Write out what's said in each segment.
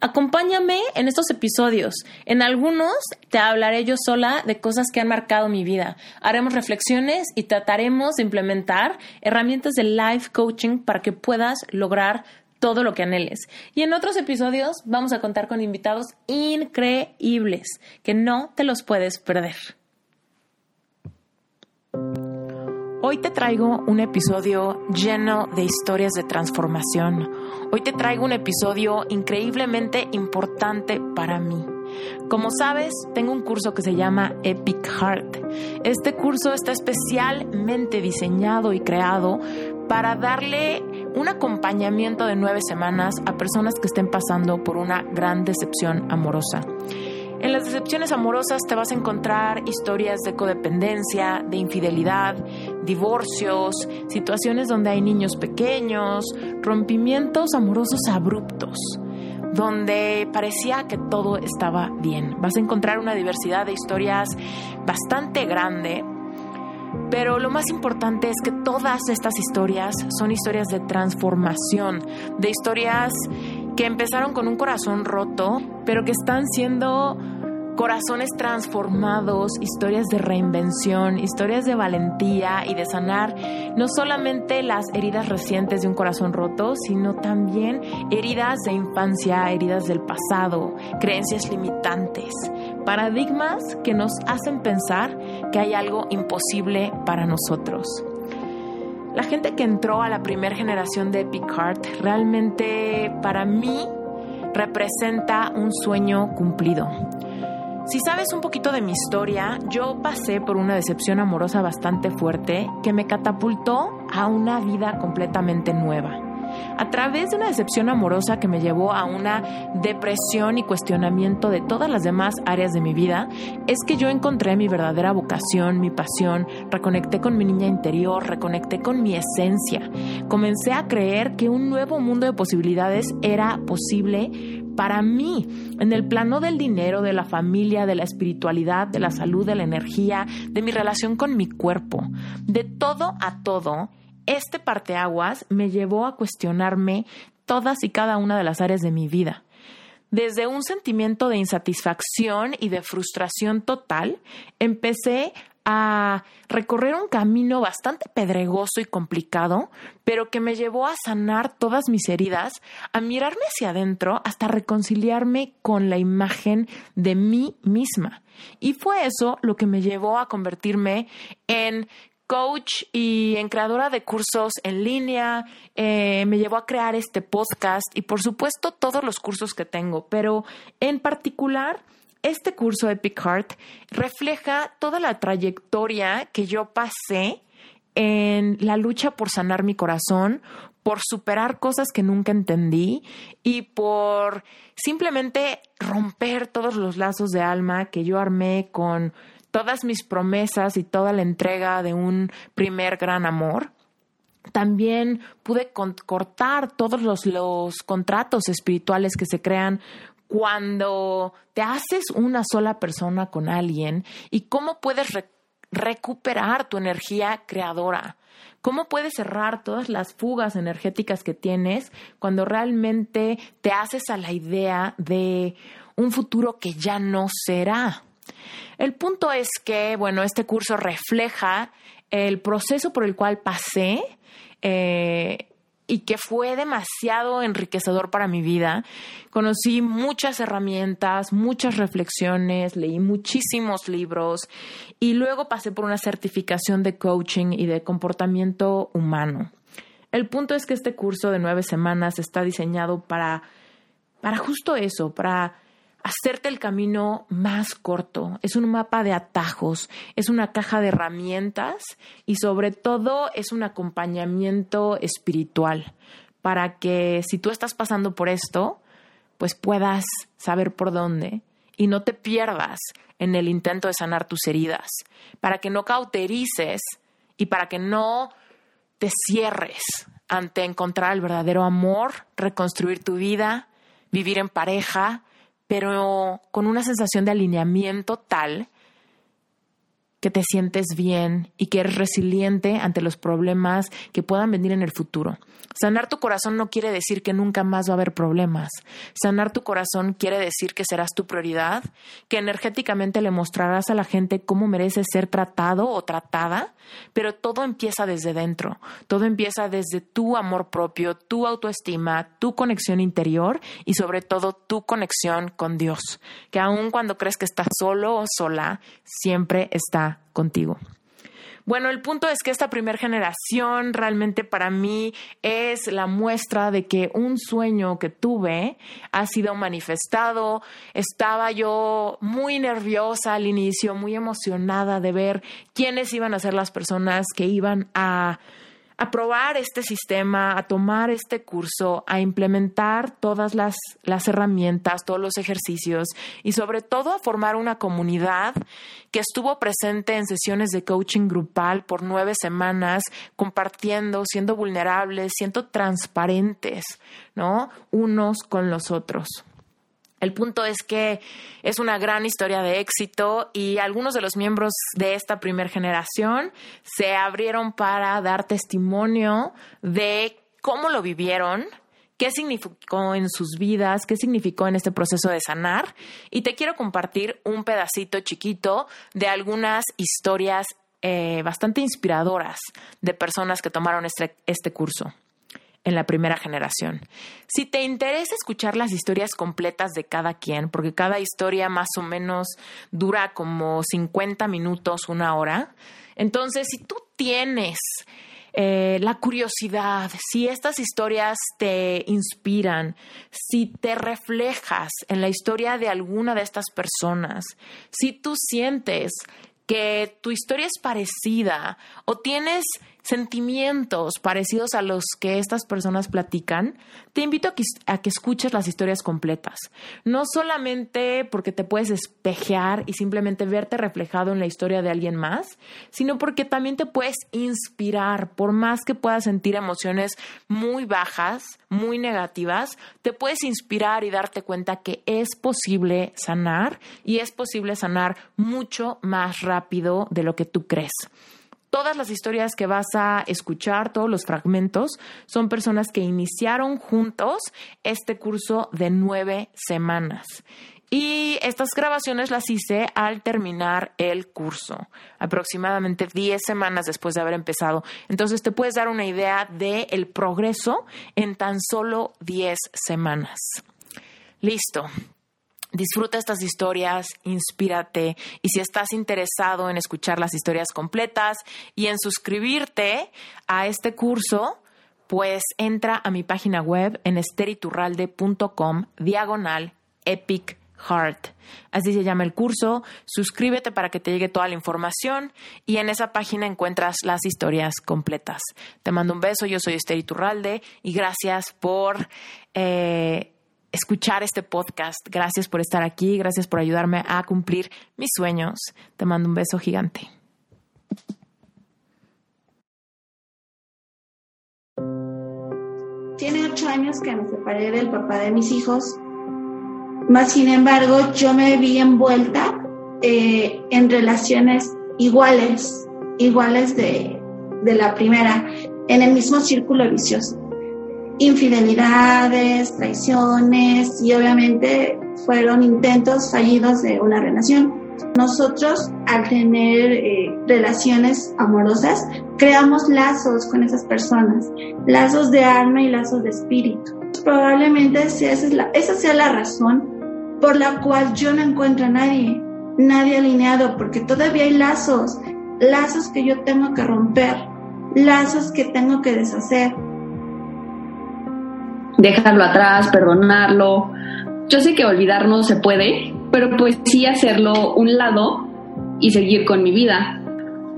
Acompáñame en estos episodios. En algunos te hablaré yo sola de cosas que han marcado mi vida. Haremos reflexiones y trataremos de implementar herramientas de life coaching para que puedas lograr todo lo que anheles. Y en otros episodios vamos a contar con invitados increíbles que no te los puedes perder. Hoy te traigo un episodio lleno de historias de transformación. Hoy te traigo un episodio increíblemente importante para mí. Como sabes, tengo un curso que se llama Epic Heart. Este curso está especialmente diseñado y creado para darle un acompañamiento de nueve semanas a personas que estén pasando por una gran decepción amorosa. En las decepciones amorosas te vas a encontrar historias de codependencia, de infidelidad, divorcios, situaciones donde hay niños pequeños, rompimientos amorosos abruptos, donde parecía que todo estaba bien. Vas a encontrar una diversidad de historias bastante grande, pero lo más importante es que todas estas historias son historias de transformación, de historias que empezaron con un corazón roto, pero que están siendo corazones transformados, historias de reinvención, historias de valentía y de sanar no solamente las heridas recientes de un corazón roto, sino también heridas de infancia, heridas del pasado, creencias limitantes, paradigmas que nos hacen pensar que hay algo imposible para nosotros. La gente que entró a la primera generación de Epic Heart realmente para mí representa un sueño cumplido. Si sabes un poquito de mi historia, yo pasé por una decepción amorosa bastante fuerte que me catapultó a una vida completamente nueva a través de una decepción amorosa que me llevó a una depresión y cuestionamiento de todas las demás áreas de mi vida, es que yo encontré mi verdadera vocación, mi pasión, reconecté con mi niña interior, reconecté con mi esencia. Comencé a creer que un nuevo mundo de posibilidades era posible para mí, en el plano del dinero, de la familia, de la espiritualidad, de la salud, de la energía, de mi relación con mi cuerpo, de todo a todo este parteaguas me llevó a cuestionarme todas y cada una de las áreas de mi vida. Desde un sentimiento de insatisfacción y de frustración total, empecé a recorrer un camino bastante pedregoso y complicado, pero que me llevó a sanar todas mis heridas, a mirarme hacia adentro hasta reconciliarme con la imagen de mí misma. Y fue eso lo que me llevó a convertirme en coach y en creadora de cursos en línea, eh, me llevó a crear este podcast y por supuesto todos los cursos que tengo, pero en particular este curso Epic Heart refleja toda la trayectoria que yo pasé en la lucha por sanar mi corazón, por superar cosas que nunca entendí y por simplemente romper todos los lazos de alma que yo armé con todas mis promesas y toda la entrega de un primer gran amor. También pude cortar todos los, contratos espirituales que se crean cuando te haces una sola persona con alguien y cómo puedes recuperar tu energía creadora. ¿Cómo puedes cerrar todas las fugas energéticas que tienes cuando realmente te haces a la idea de un futuro que ya no será? El punto es que, bueno, este curso refleja el proceso por el cual pasé eh, y que fue demasiado enriquecedor para mi vida. Conocí muchas herramientas, muchas reflexiones, leí muchísimos libros y luego pasé por una certificación de coaching y de comportamiento humano. El punto es que este curso de nueve semanas está diseñado para, para justo eso, para hacerte el camino más corto. Es un mapa de atajos, es una caja de herramientas y sobre todo es un acompañamiento espiritual para que si tú estás pasando por esto, pues puedas saber por dónde y no te pierdas en el intento de sanar tus heridas, para que no cauterices y para que no te cierres ante encontrar el verdadero amor, reconstruir tu vida, vivir en pareja, pero con una sensación de alineamiento tal que te sientes bien y que eres resiliente ante los problemas que puedan venir en el futuro. Sanar tu corazón no quiere decir que nunca más va a haber problemas. Sanar tu corazón quiere decir que serás tu prioridad, que energéticamente le mostrarás a la gente cómo mereces ser tratado o tratada, pero todo empieza desde dentro. Todo empieza desde tu amor propio, tu autoestima, tu conexión interior y sobre todo tu conexión con Dios, que aun cuando crees que estás solo o sola, siempre está contigo. Bueno, el punto es que esta primera generación realmente para mí es la muestra de que un sueño que tuve ha sido manifestado. Estaba yo muy nerviosa al inicio, muy emocionada de ver quiénes iban a ser las personas que iban a a probar este sistema, a tomar este curso, a implementar todas las, las herramientas, todos los ejercicios y sobre todo a formar una comunidad que estuvo presente en sesiones de coaching grupal por nueve semanas, compartiendo, siendo vulnerables, siendo transparentes, ¿no? Unos con los otros. El punto es que es una gran historia de éxito y algunos de los miembros de esta primera generación se abrieron para dar testimonio de cómo lo vivieron, qué significó en sus vidas, qué significó en este proceso de sanar. Y te quiero compartir un pedacito chiquito de algunas historias eh, bastante inspiradoras de personas que tomaron este, este curso en la primera generación. Si te interesa escuchar las historias completas de cada quien, porque cada historia más o menos dura como 50 minutos, una hora, entonces si tú tienes eh, la curiosidad, si estas historias te inspiran, si te reflejas en la historia de alguna de estas personas, si tú sientes que tu historia es parecida o tienes sentimientos parecidos a los que estas personas platican, te invito a que, escuches las historias completas. No solamente porque te puedes espejear y simplemente verte reflejado en la historia de alguien más, sino porque también te puedes inspirar, por más que puedas sentir emociones muy bajas, muy negativas, te puedes inspirar y darte cuenta que es posible sanar y es posible sanar mucho más rápido de lo que tú crees. Todas las historias que vas a escuchar, todos los fragmentos, son personas que iniciaron juntos este curso de nueve semanas. Y estas grabaciones las hice al terminar el curso, aproximadamente diez semanas después de haber empezado. Entonces te puedes dar una idea del progreso en tan solo diez semanas. Listo. Disfruta estas historias, inspírate y si estás interesado en escuchar las historias completas y en suscribirte a este curso, pues entra a mi página web en esteriturralde.com diagonal epic heart. Así se llama el curso. Suscríbete para que te llegue toda la información y en esa página encuentras las historias completas. Te mando un beso, yo soy Esther Iturralde y gracias por... Eh, escuchar este podcast. Gracias por estar aquí, gracias por ayudarme a cumplir mis sueños. Te mando un beso gigante. Tiene ocho años que me separé del papá de mis hijos, más sin embargo yo me vi envuelta eh, en relaciones iguales, iguales de, de la primera, en el mismo círculo vicioso infidelidades, traiciones y obviamente fueron intentos fallidos de una relación. Nosotros al tener eh, relaciones amorosas creamos lazos con esas personas, lazos de alma y lazos de espíritu. Probablemente esa, esa sea la razón por la cual yo no encuentro a nadie, nadie alineado, porque todavía hay lazos, lazos que yo tengo que romper, lazos que tengo que deshacer dejarlo atrás, perdonarlo. Yo sé que olvidar no se puede, pero pues sí hacerlo un lado y seguir con mi vida.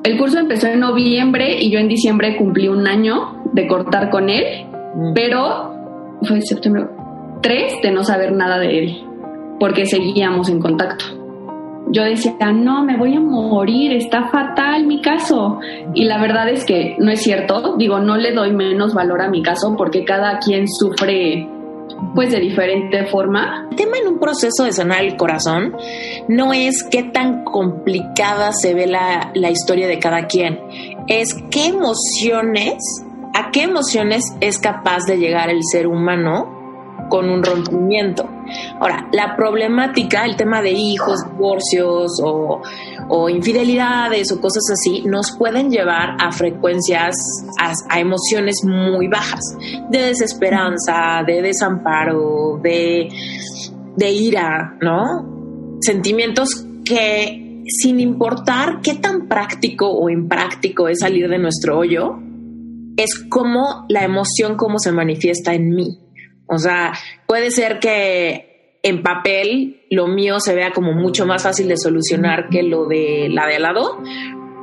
El curso empezó en noviembre y yo en diciembre cumplí un año de cortar con él, mm. pero fue septiembre 3 de no saber nada de él. porque seguíamos en contacto. Yo decía, no, me voy a morir, está fatal mi caso. Y la verdad es que no es cierto, digo, no le doy menos valor a mi caso porque cada quien sufre pues de diferente forma. El tema en un proceso de sanar el corazón no es qué tan complicada se ve la, la historia de cada quien, es qué emociones, a qué emociones es capaz de llegar el ser humano con un rompimiento. Ahora, la problemática, el tema de hijos, divorcios o, infidelidades o cosas así, nos pueden llevar a frecuencias, a, emociones muy bajas, de desesperanza, de desamparo, de, de ira, ¿no? Sentimientos que sin importar qué tan práctico o impráctico es salir de nuestro hoyo, es como la emoción como se manifiesta en mí. O sea, puede ser que en papel lo mío se vea como mucho más fácil de solucionar que lo de la de al lado,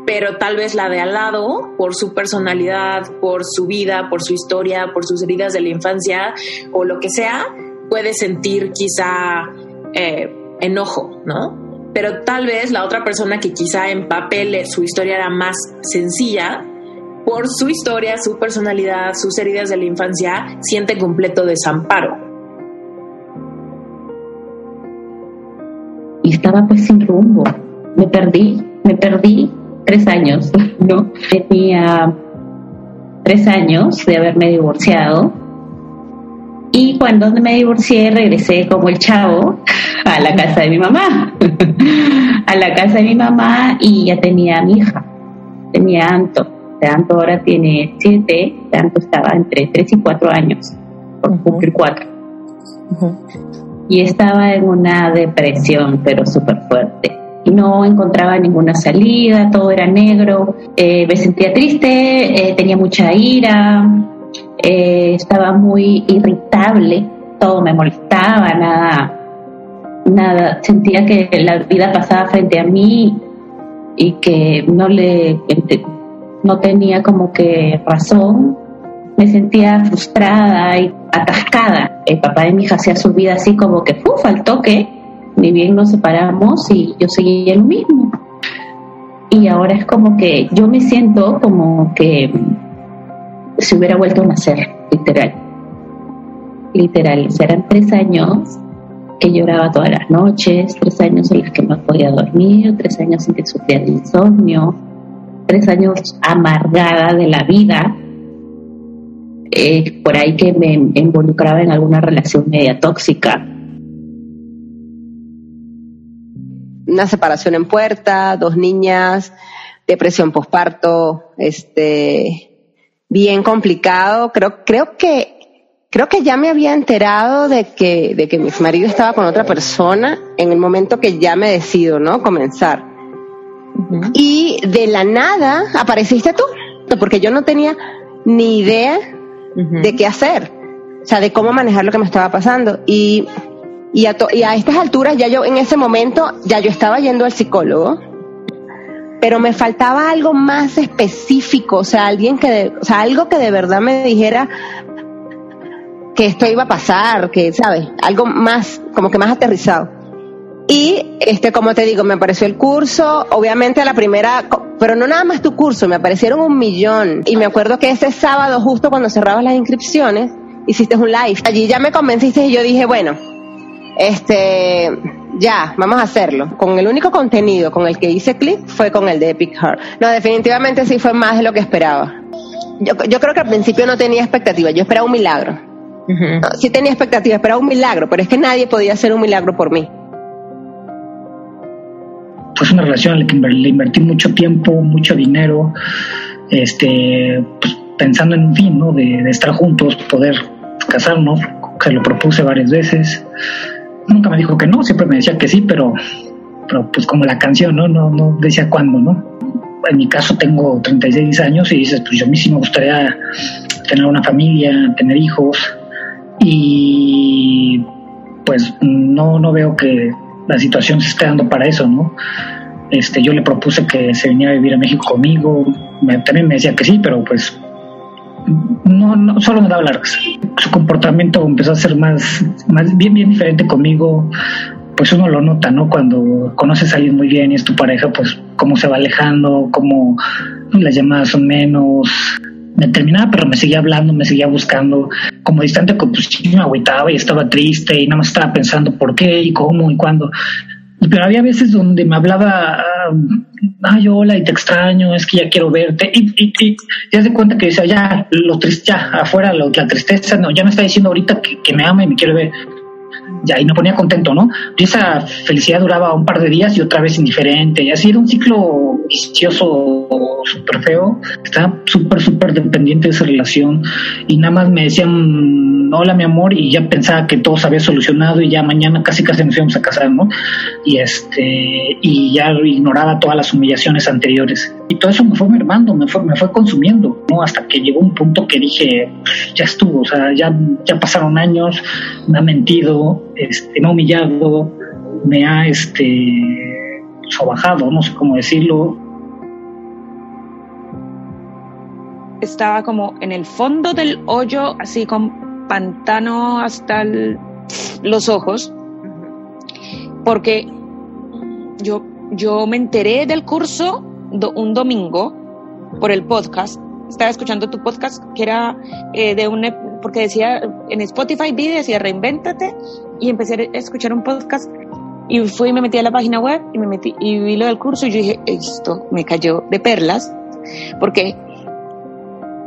pero tal vez la de al lado, por su personalidad, por su vida, por su historia, por sus heridas de la infancia o lo que sea, puede sentir quizá eh, enojo, ¿no? Pero tal vez la otra persona que quizá en papel su historia era más sencilla, por su historia, su personalidad, sus heridas de la infancia, siente completo desamparo. Y estaba pues sin rumbo. Me perdí, me perdí tres años, ¿no? Tenía tres años de haberme divorciado. Y cuando me divorcié, regresé como el chavo a la casa de mi mamá. a la casa de mi mamá y ya tenía a mi hija, tenía Anto tanto ahora tiene siete, tanto estaba entre tres y cuatro años, por cumplir cuatro. Y estaba en una depresión, pero súper fuerte. Y no encontraba ninguna salida, todo era negro, eh, me sentía triste, eh, tenía mucha ira, eh, estaba muy irritable, todo me molestaba, nada, nada, sentía que la vida pasaba frente a mí y que no le no tenía como que razón, me sentía frustrada y atascada. El papá de mi hija hacía su vida así como que ¡fu! faltó que ni bien nos separamos y yo seguía lo mismo. Y ahora es como que yo me siento como que se hubiera vuelto a nacer, literal. Literal, serán tres años que lloraba todas las noches, tres años en los que no podía dormir, tres años en que sufría de insomnio, tres años amargada de la vida, eh, por ahí que me involucraba en alguna relación media tóxica. Una separación en puerta, dos niñas, depresión posparto, este, bien complicado. Creo, creo que, creo que ya me había enterado de que, de que mi marido estaba con otra persona en el momento que ya me decido, ¿no? Comenzar y de la nada apareciste tú, porque yo no tenía ni idea de qué hacer, o sea, de cómo manejar lo que me estaba pasando. Y, y, a, y a estas alturas, ya yo en ese momento, ya yo estaba yendo al psicólogo, pero me faltaba algo más específico, o sea, alguien que, o sea, algo que de verdad me dijera que esto iba a pasar, que, ¿sabes? Algo más, como que más aterrizado. Y, este, como te digo, me apareció el curso, obviamente a la primera, pero no nada más tu curso, me aparecieron un millón. Y me acuerdo que ese sábado, justo cuando cerrabas las inscripciones, hiciste un live. Allí ya me convenciste y yo dije, bueno, este, ya, vamos a hacerlo. Con el único contenido con el que hice clic fue con el de Epic Heart. No, definitivamente sí fue más de lo que esperaba. Yo, yo creo que al principio no tenía expectativa, yo esperaba un milagro. sí tenía expectativa, esperaba un milagro, pero es que nadie podía hacer un milagro por mí pues una relación en la que le invertí mucho tiempo, mucho dinero, este, pues, pensando en un fin, ¿no? De, estar juntos, poder casarnos, se lo propuse varias veces. Nunca me dijo que no, siempre me decía que sí, pero, pero pues como la canción, ¿no? No, no decía cuándo, ¿no? En mi caso tengo 36 años y dices, pues yo a mí sí me gustaría tener una familia, tener hijos y pues no, no veo que la situación se está dando para eso, ¿no? Este, yo le propuse que se viniera a vivir a México conmigo, también me decía que sí, pero pues no, no solo me daba largas. Su comportamiento empezó a ser más, más bien, bien diferente conmigo. pues uno lo nota, ¿no? Cuando conoces a alguien muy bien y es tu pareja, pues cómo se va alejando, cómo las llamadas son menos. Me terminaba, pero me seguía hablando, me seguía buscando. Como distante, pues sí me agüitaba y estaba triste y nada más estaba pensando por qué y cómo y cuándo. Pero había veces donde me hablaba, ay, hola, y te extraño, es que ya quiero verte. Y, y, ya se cuenta que decía, ya, lo triste, ya, afuera, lo, la tristeza, no, ya me está diciendo ahorita que, que me ama y me quiere ver ya, y me ponía contento, ¿no? Y esa felicidad duraba un par de días y otra vez indiferente, y así era un ciclo vicioso súper feo, estaba súper, súper dependiente de esa relación, y nada más me decían, hola mi amor, y ya pensaba que todo se había solucionado, y ya mañana casi casi nos íbamos a casar, ¿no? Y este, y ya ignoraba todas las humillaciones anteriores. Y todo eso me fue mermando, me fue, me fue consumiendo, ¿no? Hasta que llegó un punto que dije, ya estuvo, o sea, ya, ya pasaron años, me ha mentido, este, me ha humillado, me ha este, sobajado, no sé cómo decirlo. Estaba como en el fondo del hoyo, así con pantano hasta los ojos, porque yo, yo me enteré del curso un domingo por el podcast. Estaba escuchando tu podcast que era eh, de un, porque decía en Spotify vi, decía reinvéntate y empecé a escuchar un podcast y fui y me metí a la página web y me metí y vi lo del curso y yo dije, esto me cayó de perlas, porque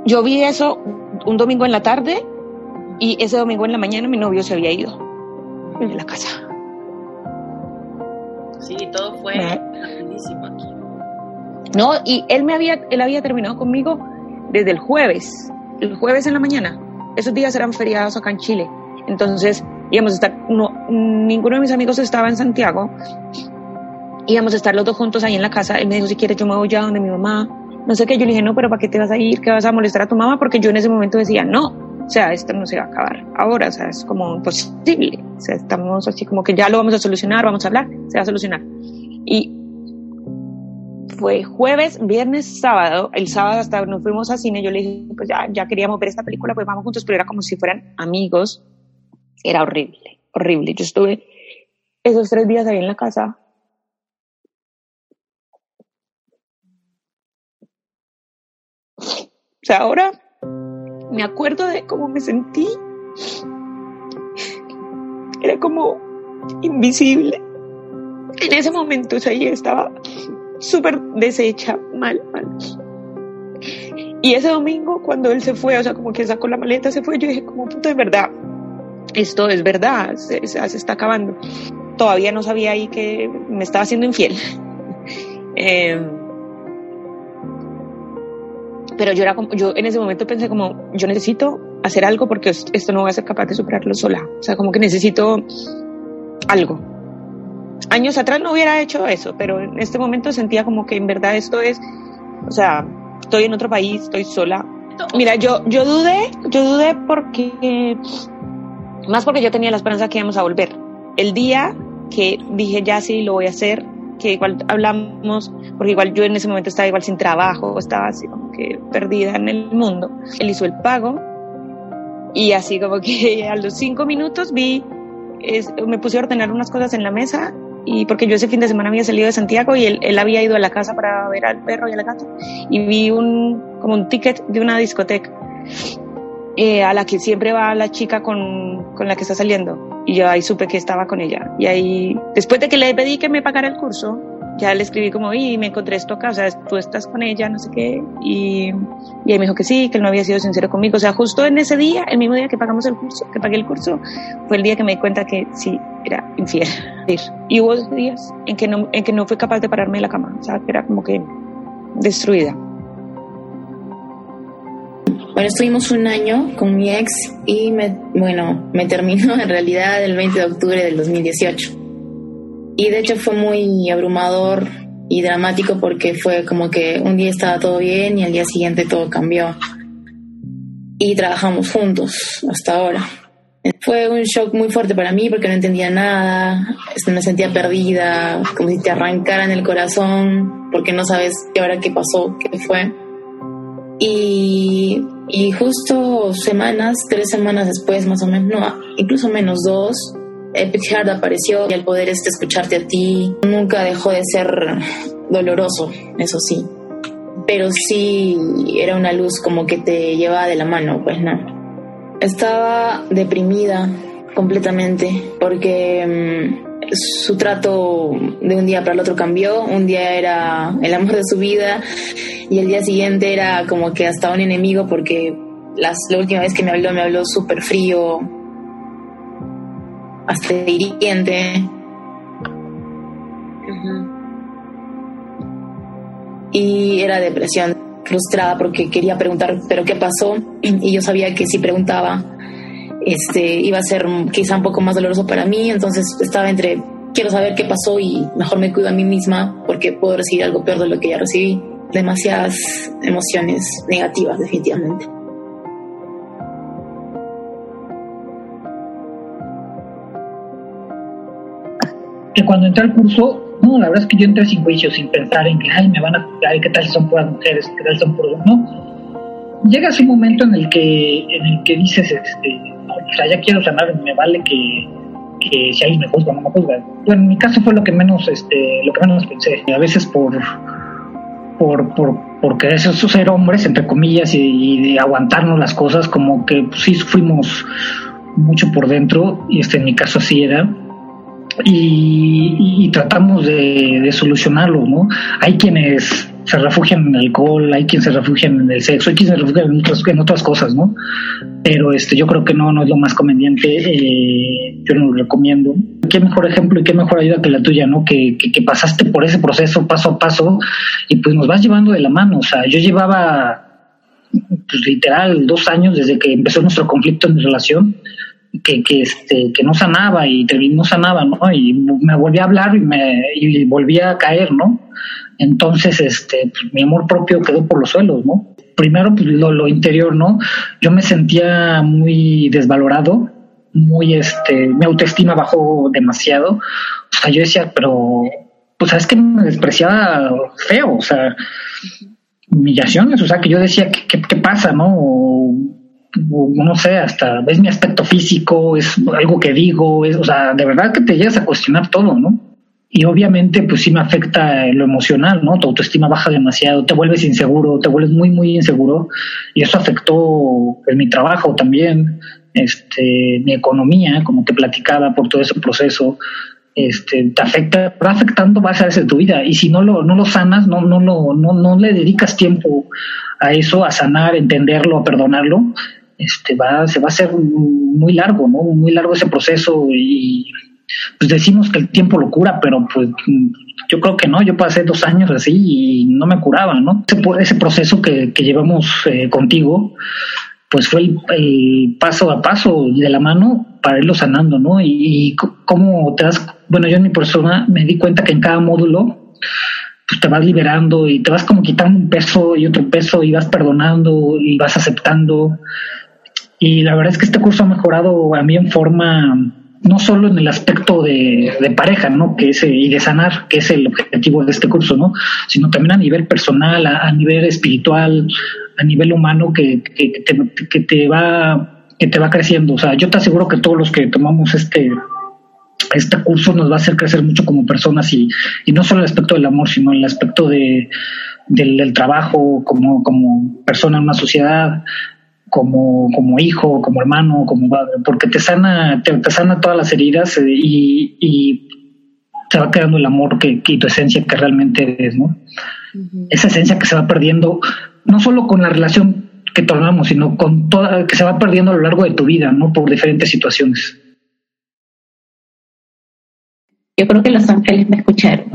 yo vi eso un domingo en la tarde y ese domingo en la mañana mi novio se había ido en la casa. Sí, todo fue aquí. No, y él me había, él había terminado conmigo desde el jueves, el jueves en la mañana. Esos días eran feriados acá en Chile. Entonces, íbamos a estar, no, ninguno de mis amigos estaba en Santiago, íbamos a estar los dos juntos ahí en la casa, él me dijo, si quieres yo me voy ya donde mi mamá, no sé qué, yo le dije, no, pero ¿para qué te vas a ir? ¿Qué vas a molestar a tu mamá? Porque yo en ese momento decía, no, o sea, esto no se va a acabar ahora, o sea, es como imposible, o sea, estamos así como que ya lo vamos a solucionar, vamos a hablar, se va a solucionar. Y fue jueves, viernes, sábado. El sábado hasta nos fuimos a cine. Yo le dije, pues ya, ya queríamos ver esta película, pues vamos juntos, pero era como si fueran amigos. Era horrible, horrible. Yo estuve esos tres días ahí en la casa. O sea, ahora me acuerdo de cómo me sentí. Era como invisible. En ese momento, o sea, yo estaba súper deshecha, mal, mal. Y ese domingo, cuando él se fue, o sea, como que sacó la maleta, se fue, yo dije, como puto, de verdad, esto es verdad, se, se, está acabando. Todavía no sabía ahí que me estaba haciendo infiel. eh, pero yo era como, yo en ese momento pensé como, yo necesito hacer algo porque esto no voy a ser capaz de superarlo sola. O sea, como que necesito algo. Años atrás no hubiera hecho eso, pero en este momento sentía como que en verdad esto es, o sea, estoy en otro país, estoy sola. Mira, yo, yo dudé, yo dudé porque más porque yo tenía la esperanza que íbamos a volver. El día que dije ya sí lo voy a hacer, que igual hablamos, porque igual yo en ese momento estaba igual sin trabajo, estaba así como que perdida en el mundo. Él hizo el pago y así como que a los cinco minutos vi, es, me puse a ordenar unas cosas en la mesa y porque yo ese fin de semana había salido de Santiago y él, él había ido a la casa para ver al perro y al gato y vi un como un ticket de una discoteca eh, a la que siempre va la chica con, con la que está saliendo. Y yo ahí supe que estaba con ella. Y ahí, después de que le pedí que me pagara el curso, ya le escribí como, y me encontré esto acá, o sea, tú estás con ella, no sé qué. Y, y ahí me dijo que sí, que él no había sido sincero conmigo. O sea, justo en ese día, el mismo día que pagamos el curso, que pagué el curso, fue el día que me di cuenta que sí, era infiel. Y hubo días en que no, en que no fui capaz de pararme de la cama, o sea, que era como que destruida. Bueno, estuvimos un año con mi ex y bueno, me terminó en realidad el 20 de octubre del 2018. Y de hecho fue muy abrumador y dramático porque fue como que un día estaba todo bien y al día siguiente todo cambió. Y trabajamos juntos hasta ahora. Fue un shock muy fuerte para mí porque no entendía nada, me sentía perdida, como si te arrancaran el corazón porque no sabes ahora qué pasó, qué fue. Y, y, justo semanas, tres semanas después, más o menos, no, incluso menos dos, Epic Heart apareció y el poder este escucharte a ti nunca dejó de ser doloroso, eso sí. Pero sí era una luz como que te llevaba de la mano, pues no. Estaba deprimida completamente porque mm, su trato de un día para el otro cambió. Un día era el amor de su vida y el día siguiente era como que hasta un enemigo porque la última vez que me habló me habló súper frío, hasta hiriente. Y era depresión, frustrada porque quería preguntar, pero ¿qué pasó? Y yo sabía que si preguntaba, este, iba a ser quizá un poco más doloroso para mí, entonces estaba entre quiero saber qué pasó y mejor me cuido a mí misma porque puedo recibir algo peor de lo que ya recibí. Demasiadas emociones negativas, definitivamente. Que cuando entré al curso, no, la verdad es que yo entré sin juicio, sin pensar en que, ay, me van a juzgar, qué tal son puras mujeres, qué tal son puros, no. Llegas un momento en el que, en el que dices, este, o sea, ya quiero sanar, me vale que, que si alguien me juzga no me juzga. Bueno, en mi caso fue lo que menos, este, lo menos pensé. A veces por, por, por, por querer ser hombres, entre comillas, y, de aguantarnos las cosas, como que pues, sí sufrimos mucho por dentro, y este en mi caso así era y, tratamos de, solucionarlo, ¿no? Hay quienes se refugian en el alcohol, hay quienes se refugian en el sexo, hay quienes se refugian en otras, cosas, ¿no? Pero este, yo creo que no, no es lo más conveniente, eh, yo no lo recomiendo. Qué mejor ejemplo y qué mejor ayuda que la tuya, ¿no? Que, que, pasaste por ese proceso paso a paso y pues nos vas llevando de la mano, o sea, yo llevaba pues literal dos años desde que empezó nuestro conflicto en mi relación que, que, este, que no sanaba y no sanaba, ¿no? Y me volví a hablar y me y volví a caer, ¿no? Entonces, este, pues, mi amor propio quedó por los suelos, ¿no? Primero, pues, lo, lo interior, ¿no? Yo me sentía muy desvalorado, muy, este, mi autoestima bajó demasiado. O sea, yo decía, pero, pues, ¿sabes que me despreciaba feo? O sea, humillaciones, o sea, que yo decía, ¿qué, qué, pasa, no? No sé, hasta ves mi aspecto físico, es algo que digo, es, o sea, de verdad que te llegas a cuestionar todo, ¿no? Y obviamente, pues sí me afecta lo emocional, ¿no? Tu autoestima baja demasiado, te vuelves inseguro, te vuelves muy, muy inseguro, y eso afectó en mi trabajo también, este, mi economía, como te platicaba por todo ese proceso, este, te afecta, va afectando varias áreas de tu vida, y si no lo, no lo sanas, no, no, no, no, no le dedicas tiempo a eso, a sanar, entenderlo, a perdonarlo, este va, se va a hacer muy largo, ¿no? Muy largo ese proceso y pues decimos que el tiempo lo cura, pero pues yo creo que no, yo pasé dos años así y no me curaba, ¿no? Ese, ese proceso que, que llevamos eh, contigo, pues fue el, paso a paso de la mano para irlo sanando, ¿no? Y, y cómo te das, bueno, yo en mi persona me di cuenta que en cada módulo pues te vas liberando y te vas como quitando un peso y otro peso y vas perdonando y vas aceptando y la verdad es que este curso ha mejorado a mí en forma, no solo en el aspecto de, pareja, ¿no? Que es, y de sanar, que es el objetivo de este curso, ¿no? Sino también a nivel personal, a, nivel espiritual, a nivel humano, que, que, te, que, te va, que te va creciendo. O sea, yo te aseguro que todos los que tomamos este este curso nos va a hacer crecer mucho como personas y, y no solo el aspecto del amor, sino el aspecto de, del, del trabajo como, como persona en una sociedad, como, como hijo, como hermano, como porque te sana, te, sana todas las heridas eh, y, y, te va quedando el amor que, y tu esencia que realmente eres, ¿no? Esa esencia que se va perdiendo, no solo con la relación que tornamos, sino con toda, que se va perdiendo a lo largo de tu vida, ¿no? Por diferentes situaciones. Yo creo que los ángeles me escucharon.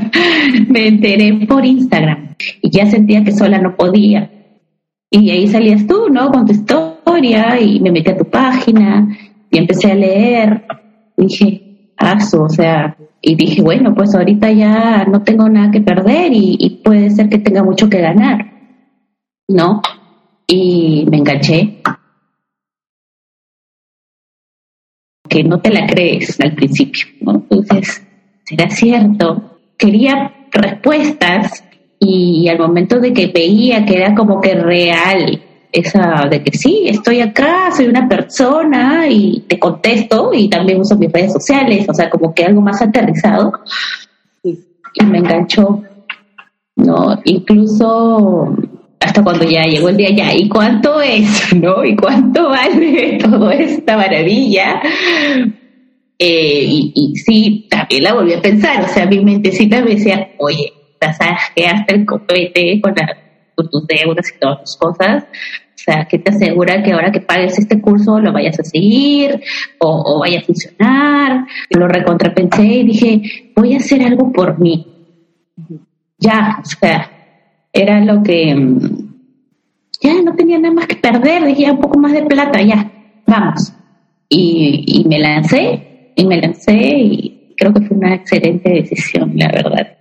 me enteré por Instagram y ya sentía que sola no podía y ahí salías tú, ¿no? Con tu historia y me metí a tu página y empecé a leer. Dije, aso, o sea, y dije, bueno, pues ahorita ya no tengo nada que perder y, puede ser que tenga mucho que ganar, ¿no? Y me enganché. Que no te la crees al principio, ¿no? Entonces, ¿será cierto? Quería respuestas y al momento de que veía que era como que real esa de que sí, estoy acá, soy una persona y te contesto y también uso mis redes sociales, o sea, como que algo más aterrizado. Y me enganchó, ¿no? Incluso hasta cuando ya llegó el día ya, ¿y cuánto es? ¿No? ¿Y cuánto vale toda esta maravilla? Eh, y, y, sí, también la volví a pensar, o sea, mi mentecita me decía, oye, hasta el copete con, con tus deudas y todas tus cosas, o sea, ¿qué te asegura que ahora que pagues este curso lo vayas a seguir o, o vaya a funcionar? Lo recontrapensé y dije, voy a hacer algo por mí. Ya, o sea, era lo que mm, ya no tenía nada más que perder, dije un poco más de plata, ya, vamos. Y, y me lancé, y me lancé y creo que fue una excelente decisión, la verdad.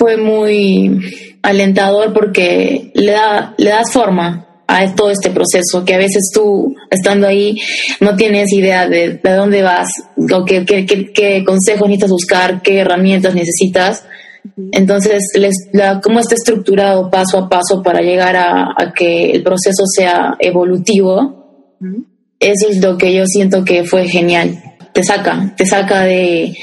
Fue muy alentador porque le, da, le das forma a todo este proceso, que a veces tú, estando ahí, no tienes idea de, de dónde vas, o qué, qué, qué, qué consejos necesitas buscar, qué herramientas necesitas. Entonces, les, la, cómo está estructurado paso a paso para llegar a, que el proceso sea evolutivo, eso es lo que yo siento que fue genial. Te saca, te saca de,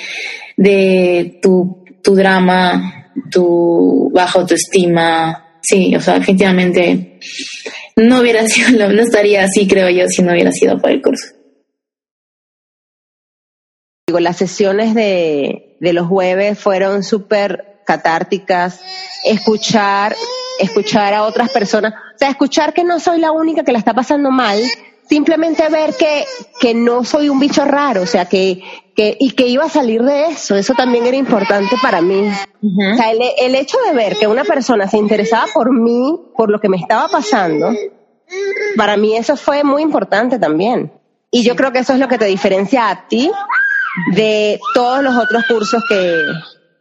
de tu, tu drama, tu baja autoestima. Sí, o sea, definitivamente no hubiera sido, no estaría así, creo yo, si no hubiera sido por el curso. Digo, las sesiones de, de los jueves fueron súper catárticas, escuchar, escuchar a otras personas, o sea, escuchar que no soy la única que la está pasando mal, simplemente ver que, que no soy un bicho raro, o sea, que, que, y que iba a salir de eso, eso también era importante para mí. O sea, el, el hecho de ver que una persona se interesaba por mí, por lo que me estaba pasando, para mí eso fue muy importante también. Y yo creo que eso es lo que te diferencia a ti de todos los otros cursos que,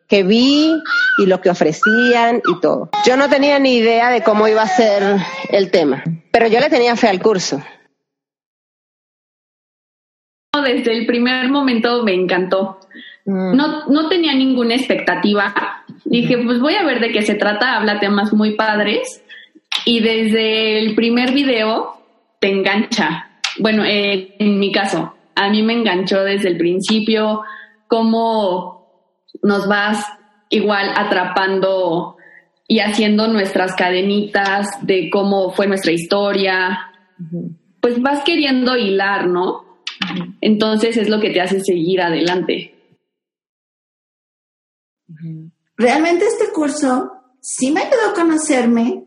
que vi y lo que ofrecían y todo. Yo no tenía ni idea de cómo iba a ser el tema, pero yo le tenía fe al curso. Desde el primer momento me encantó. Mm. No, no tenía ninguna expectativa. Dije, pues voy a ver de qué se trata, habla temas muy padres. Y desde el primer video te engancha. Bueno, eh, en mi caso, a mí me enganchó desde el principio, cómo nos vas igual atrapando y haciendo nuestras cadenitas de cómo fue nuestra historia. Pues vas queriendo hilar, ¿no? Entonces es lo que te hace seguir adelante. Realmente este curso sí me ayudó a conocerme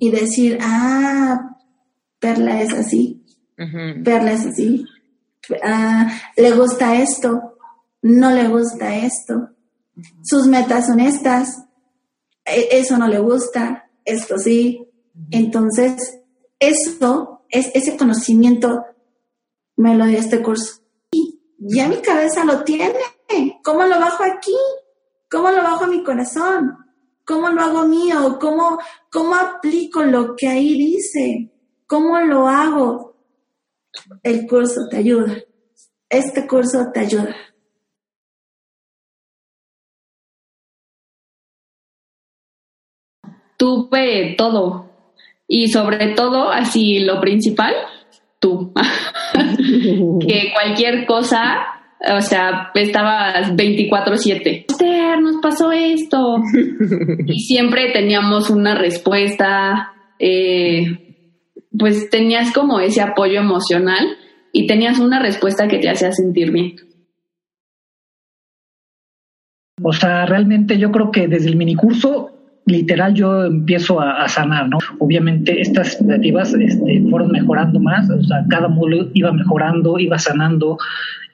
y decir, ah, Perla es así, Perla es así, Ah, le gusta esto, no le gusta esto, sus metas son estas, e, eso no le gusta, esto sí. Entonces, eso, es, ese conocimiento me lo dio este curso. Y ya mi cabeza lo tiene. ¿Cómo lo bajo aquí? ¿Cómo lo bajo a mi corazón? ¿Cómo lo hago mío? ¿Cómo, cómo aplico lo que ahí dice? ¿Cómo lo hago? el curso te ayuda. Este curso te ayuda. Tuve todo y sobre todo, así lo principal, tú. que cualquier cosa, o sea, estabas 24/7. Nos pasó esto. y siempre teníamos una respuesta. Eh, pues tenías como ese apoyo emocional y tenías una respuesta que te hacía sentir bien. O sea, realmente yo creo que desde el minicurso, literal, yo empiezo a, sanar, ¿no? Obviamente estas expectativas este, fueron mejorando más, o sea, cada módulo iba mejorando, iba sanando,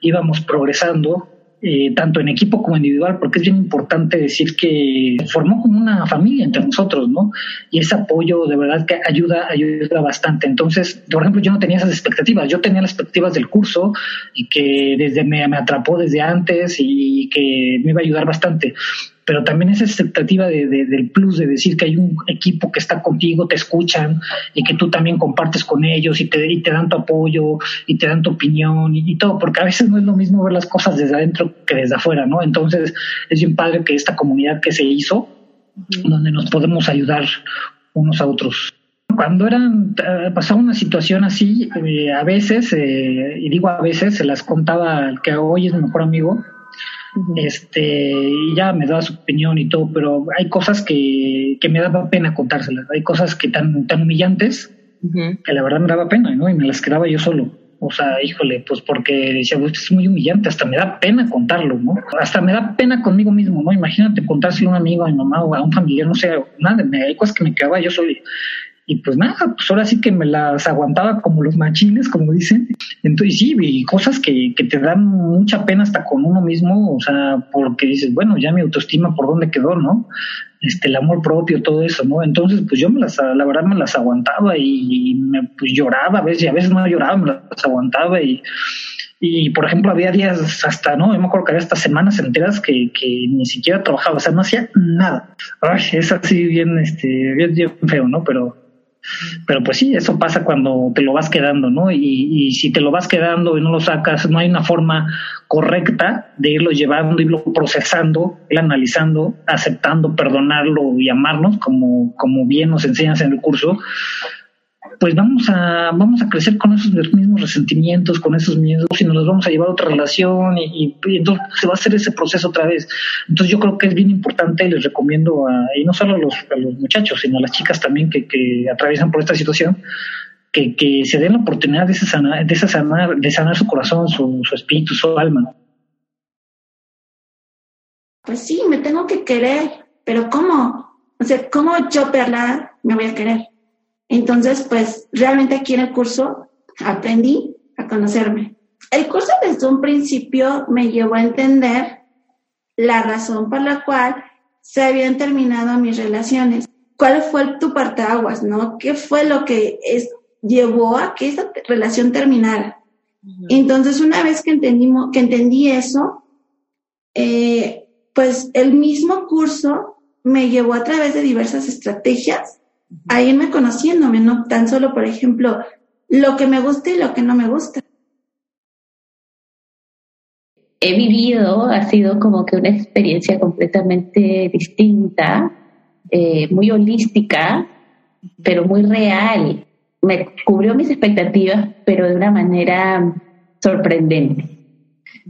íbamos progresando eh, tanto en equipo como individual, porque es bien importante decir que formó como una familia entre nosotros, ¿no? Y ese apoyo de verdad que ayuda, ayuda bastante. Entonces, por ejemplo, yo no tenía esas expectativas, yo tenía las expectativas del curso y que desde me, me atrapó desde antes y que me iba a ayudar bastante pero también esa expectativa de, del plus de decir que hay un equipo que está contigo, te escuchan y que tú también compartes con ellos y te, y te dan tu apoyo y te dan tu opinión y, todo, porque a veces no es lo mismo ver las cosas desde adentro que desde afuera, ¿no? Entonces es bien padre que esta comunidad que se hizo donde nos podemos ayudar unos a otros. Cuando eran, eh, pasaba una situación así, eh, a veces, eh, y digo a veces, se las contaba el que hoy es mi mejor amigo, este, y ya me daba su opinión y todo, pero hay cosas que, que me daba pena contárselas, hay cosas que tan, tan humillantes que la verdad me daba pena, ¿no? Y me las quedaba yo solo. O sea, híjole, pues porque decía, pues es muy humillante, hasta me da pena contarlo, ¿no? Hasta me da pena conmigo mismo, ¿no? Imagínate contárselo a un amigo, a mi mamá o a un familiar, no sé, nada, me, hay cosas que me quedaba yo solo. Y pues nada, pues ahora sí que me las aguantaba como los machines, como dicen. Entonces sí, y cosas que, que te dan mucha pena hasta con uno mismo, o sea, porque dices, bueno, ya mi autoestima por dónde quedó, ¿no? este, el amor propio, todo eso, ¿no? Entonces, pues yo me las, la verdad me las aguantaba y, me pues, lloraba a veces, y a veces no lloraba, me las aguantaba y, y por ejemplo, había días hasta, ¿no? Yo me acuerdo que había hasta semanas enteras que, que ni siquiera trabajaba, o sea, no hacía nada. Ay, es así bien, este, bien, bien feo, ¿no? Pero, pero pues sí, eso pasa cuando te lo vas quedando, ¿no? Y, y, si te lo vas quedando y no lo sacas, no hay una forma correcta de irlo llevando, irlo procesando, ir analizando, aceptando, perdonarlo y amarnos, como, como bien nos enseñas en el curso, pues vamos a, vamos a crecer con esos mismos resentimientos, con esos miedos y nos los vamos a llevar a otra relación y, entonces se va a hacer ese proceso otra vez. Entonces yo creo que es bien importante les recomiendo a, y no solo a los, a los muchachos, sino a las chicas también que, que atraviesan por esta situación, que, que se den la oportunidad de, sanar, de, sanar, de sanar su corazón, su, su espíritu, su alma. Pues sí, me tengo que querer, pero ¿cómo? O sea, ¿cómo yo, Perla, me voy a querer? Entonces, pues realmente aquí en el curso aprendí a conocerme. El curso desde un principio me llevó a entender la razón por la cual se habían terminado mis relaciones. ¿Cuál fue tu parteaguas, no? ¿Qué fue lo que es, llevó a que esa relación terminara? Entonces, una vez que, entendimos, que entendí eso, eh, pues el mismo curso me llevó a través de diversas estrategias a irme conociéndome, no tan solo, por ejemplo, lo que me gusta y lo que no me gusta. He vivido, ha sido como que una experiencia completamente distinta, eh, muy holística, pero muy real. Me cubrió mis expectativas, pero de una manera sorprendente.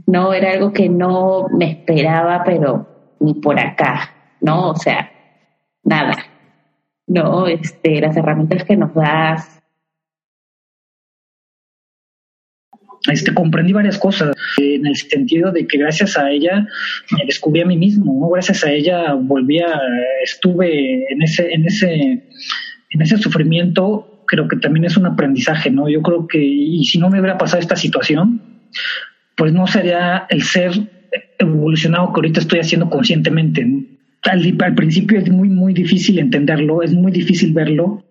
No era algo que no me esperaba, pero ni por acá, ¿no? O sea, nada. ¿No? Este, las herramientas que nos das. Este, comprendí varias cosas en el sentido de que gracias a ella me descubrí a mí mismo, ¿no? gracias a ella volví a, estuve en ese, en ese, en ese sufrimiento, creo que también es un aprendizaje, ¿no? Yo creo que, y si no me hubiera pasado esta situación, pues no sería el ser evolucionado que ahorita estoy haciendo conscientemente, ¿no? al, principio es muy, muy difícil entenderlo, es muy difícil verlo.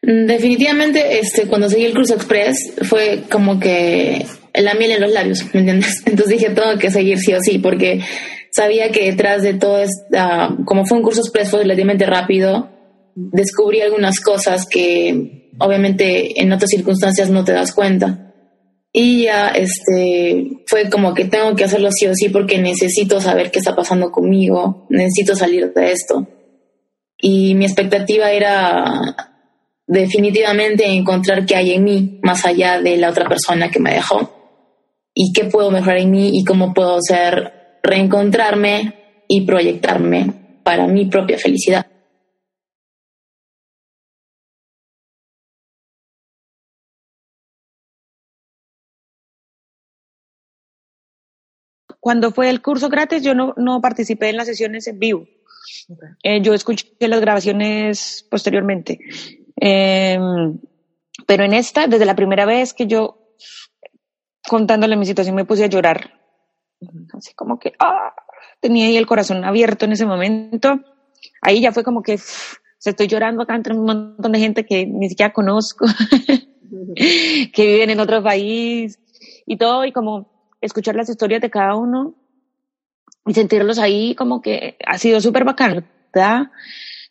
Definitivamente, este, cuando seguí el curso express fue como que la miel en los labios, ¿me entiendes? Entonces dije, tengo que seguir sí o sí, porque sabía que detrás de todo, esta, como fue un curso express, fue relativamente rápido, descubrí algunas cosas que obviamente en otras circunstancias no te das cuenta. Y ya este, fue como que tengo que hacerlo sí o sí porque necesito saber qué está pasando conmigo, necesito salir de esto. Y mi expectativa era definitivamente encontrar qué hay en mí más allá de la otra persona que me dejó y qué puedo mejorar en mí y cómo puedo ser reencontrarme y proyectarme para mi propia felicidad. Cuando fue el curso gratis, yo no, no participé en las sesiones en vivo. Eh, yo escuché las grabaciones posteriormente. Em, pero en esta, desde la primera vez que yo, contándole mi situación, me puse a llorar. Así como que, ah, tenía ahí el corazón abierto en ese momento. Ahí ya fue como que, se estoy llorando acá entre un montón de gente que ni siquiera conozco, que viven en otro país y todo, y como escuchar las historias de cada uno y sentirlos ahí como que ha sido súper bacán, ¿verdad?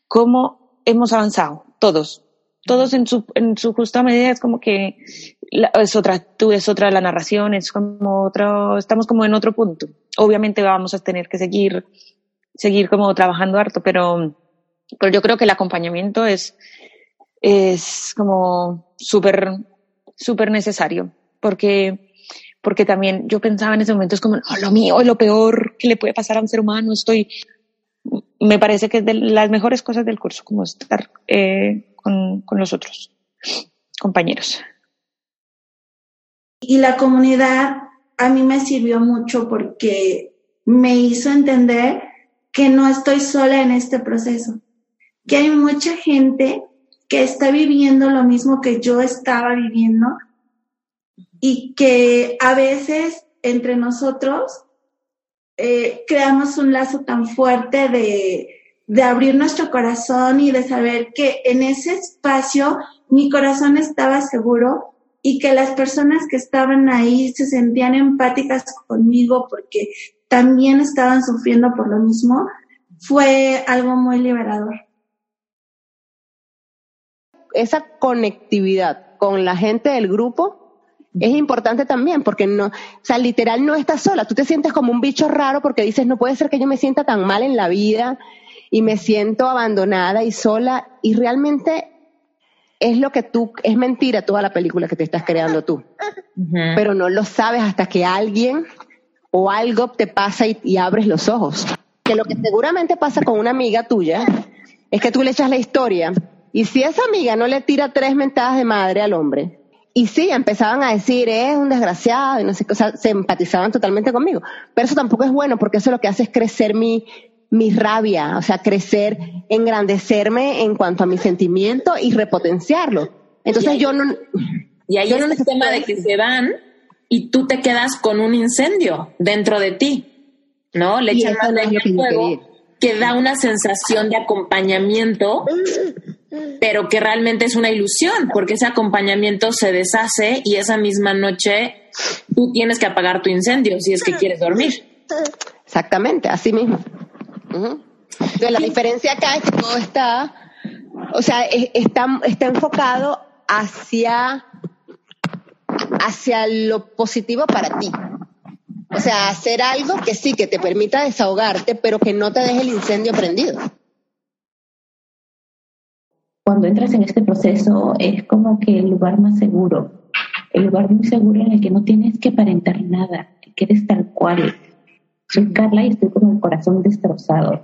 Cómo hemos avanzado, todos, todos en su, en su justa medida, es como que es otra, tú es otra la narración, es como otro, estamos como en otro punto. obviamente vamos a tener que seguir, seguir como trabajando harto, pero, pero yo creo que el acompañamiento es, es como súper, súper necesario, porque, porque también yo pensaba en ese momento es como, lo mío es lo peor que le puede pasar a un ser humano, estoy, me parece que es de las mejores cosas del curso, como estar eh, con, con los otros compañeros. Y la comunidad a mí me sirvió mucho porque me hizo entender que no estoy sola en este proceso, que hay mucha gente que está viviendo lo mismo que yo estaba viviendo y que a veces entre nosotros eh, creamos un lazo tan fuerte de, de abrir nuestro corazón y de saber que en ese espacio mi corazón estaba seguro y que las personas que estaban ahí se sentían empáticas conmigo porque también estaban sufriendo por lo mismo, fue algo muy liberador. Esa conectividad con la gente del grupo es importante también, porque no, o sea, literal no estás sola, tú te sientes como un bicho raro porque dices, no puede ser que yo me sienta tan mal en la vida y me siento abandonada y sola. Y realmente es lo que tú, es mentira toda la película que te estás creando tú, pero no lo sabes hasta que alguien o algo te pasa y, abres los ojos. Que lo que seguramente pasa con una amiga tuya es que tú le echas la historia y si esa amiga no le tira tres mentadas de madre al hombre, y sí, empezaban a decir, es un desgraciado, y no sé qué, o sea, se empatizaban totalmente conmigo. Pero eso tampoco es bueno, porque eso lo que hace es crecer mi, mi rabia, o sea, crecer, engrandecerme en cuanto a mi sentimiento y repotenciarlo. Entonces yo no... Y ahí es el tema de que se van y tú te quedas con un incendio dentro de ti, ¿no? Le echan más leña al fuego, que da una sensación de acompañamiento, pero que realmente es una ilusión, porque ese acompañamiento se deshace y esa misma noche tú tienes que apagar tu incendio si es que quieres dormir. Exactamente, así mismo. Entonces, la diferencia acá es que todo está, o sea, está, está enfocado hacia, hacia lo positivo para ti. O sea, hacer algo que sí, que te permita desahogarte, pero que no te deje el incendio prendido. Cuando entras en este proceso es como que el lugar más seguro, el lugar muy seguro en el que no tienes que aparentar nada, que eres tal cual, soy Carla y estoy con el corazón destrozado,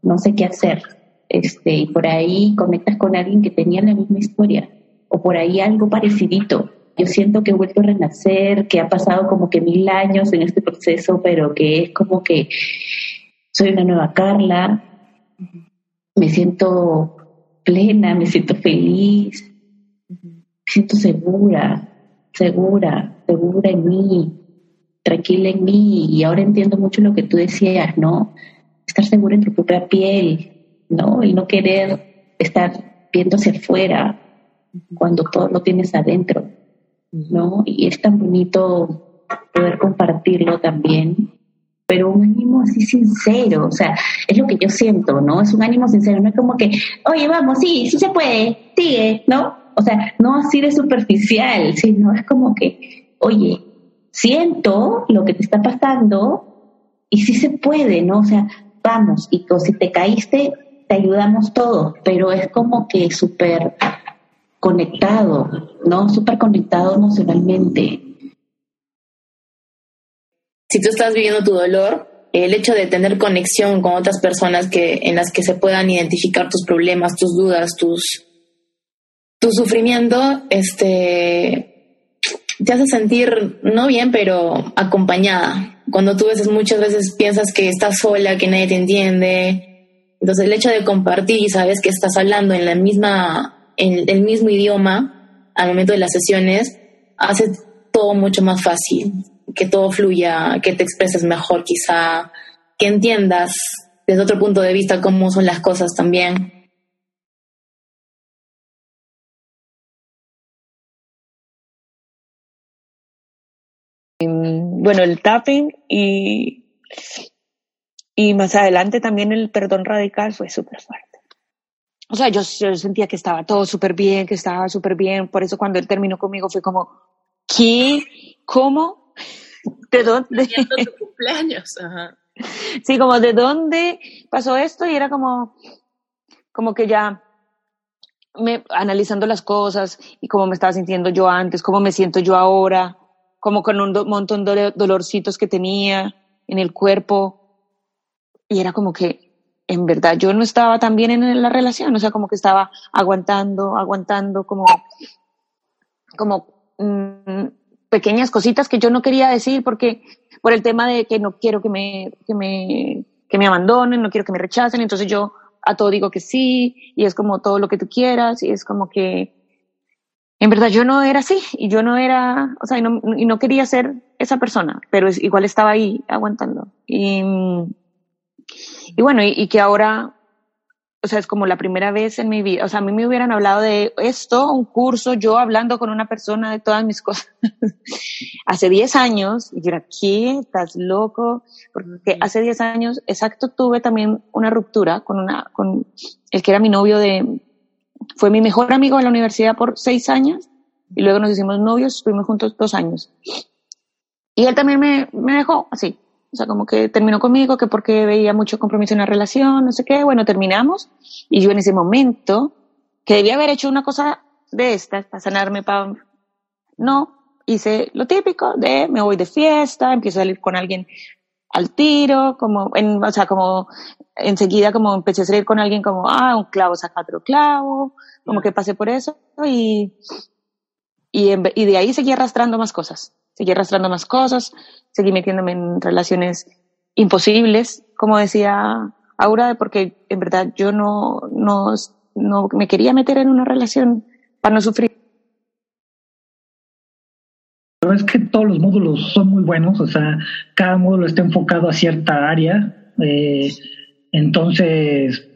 no sé qué hacer. Este, y por ahí conectas con alguien que tenía la misma historia, o por ahí algo parecidito. Yo siento que he vuelto a renacer, que ha pasado como que mil años en este proceso, pero que es como que soy una nueva Carla, me siento plena, me siento feliz, me siento segura, segura, segura en mí, tranquila en mí y ahora entiendo mucho lo que tú decías, ¿no? Estar seguro en tu propia piel, ¿no? Y no querer estar viéndose afuera cuando todo lo tienes adentro, ¿no? Y es tan bonito poder compartirlo también, pero un ánimo así sincero, o sea, es lo que yo siento, ¿no? Es un ánimo sincero, no es como que, oye, vamos, sí, sí se puede, sigue, ¿no? O sea, no así de superficial, sino es como que, oye, siento lo que te está pasando y sí se puede, ¿no? O sea, vamos, y si te caíste, te ayudamos todos, pero es como que súper conectado, ¿no? Súper conectado emocionalmente. Si tú estás viviendo tu dolor, el hecho de tener conexión con otras personas que, en las que se puedan identificar tus problemas, tus dudas, tus, tu sufrimiento, este, te hace sentir no bien, pero acompañada. Cuando tú veces muchas veces piensas que estás sola, que nadie te entiende. Entonces el hecho de compartir y sabes que estás hablando en la misma, en el mismo idioma al momento de las sesiones, hace todo mucho más fácil, que todo fluya, que te expreses mejor quizá, que entiendas desde otro punto de vista cómo son las cosas también. bueno, el tapping y, y más adelante también el perdón radical fue súper fuerte. O sea, yo, sentía que estaba todo súper bien, que estaba súper bien. Por eso cuando él terminó conmigo fue como, ¿qué? ¿Cómo? ¿de dónde? Tu cumpleaños. Ajá. Sí, como de dónde pasó esto y era como, como que ya me, analizando las cosas y cómo me estaba sintiendo yo antes, cómo me siento yo ahora, como con un do- montón de dolorcitos que tenía en el cuerpo. Y era como que, en verdad, yo no estaba tan bien en la relación, o sea, como que estaba aguantando, aguantando, como, como mm, pequeñas cositas que yo no quería decir porque por el tema de que no quiero que me, que me, que me abandonen, no quiero que me rechacen, entonces yo a todo digo que sí, y es como todo lo que tú quieras, y es como que en verdad yo no era así, y yo no era, o sea, y no, y no quería ser esa persona, pero es, igual estaba ahí aguantando. Y, y bueno, y que ahora, o sea, es como la primera vez en mi vida, o sea, a mí me hubieran hablado de esto, un curso, yo hablando con una persona de todas mis cosas, hace 10 años, y yo era, ¿qué? ¿Estás loco? Porque hace 10 años, exacto, tuve también una ruptura con una, con el que era mi novio de, fue mi mejor amigo de la universidad por 6 años, y luego nos hicimos novios, estuvimos juntos dos años. Y él también me, me dejó así, o sea, como que terminó conmigo, que porque veía mucho compromiso en la relación, no sé qué, bueno, terminamos, y yo en ese momento, que debía haber hecho una cosa de estas, para sanarme, para... No, hice lo típico de me voy de fiesta, empiezo a salir con alguien al tiro, como, en, o sea, como enseguida como empecé a salir con alguien como, ah, un clavo saca otro clavo, como que pasé por eso y, y, en y de ahí seguí arrastrando más cosas, seguí arrastrando más cosas, seguí metiéndome en relaciones imposibles, como decía Aura, porque en verdad yo no, no, no me quería meter en una relación para no sufrir. Pero es que todos los módulos son muy buenos, o sea, cada módulo está enfocado a cierta área, eh, entonces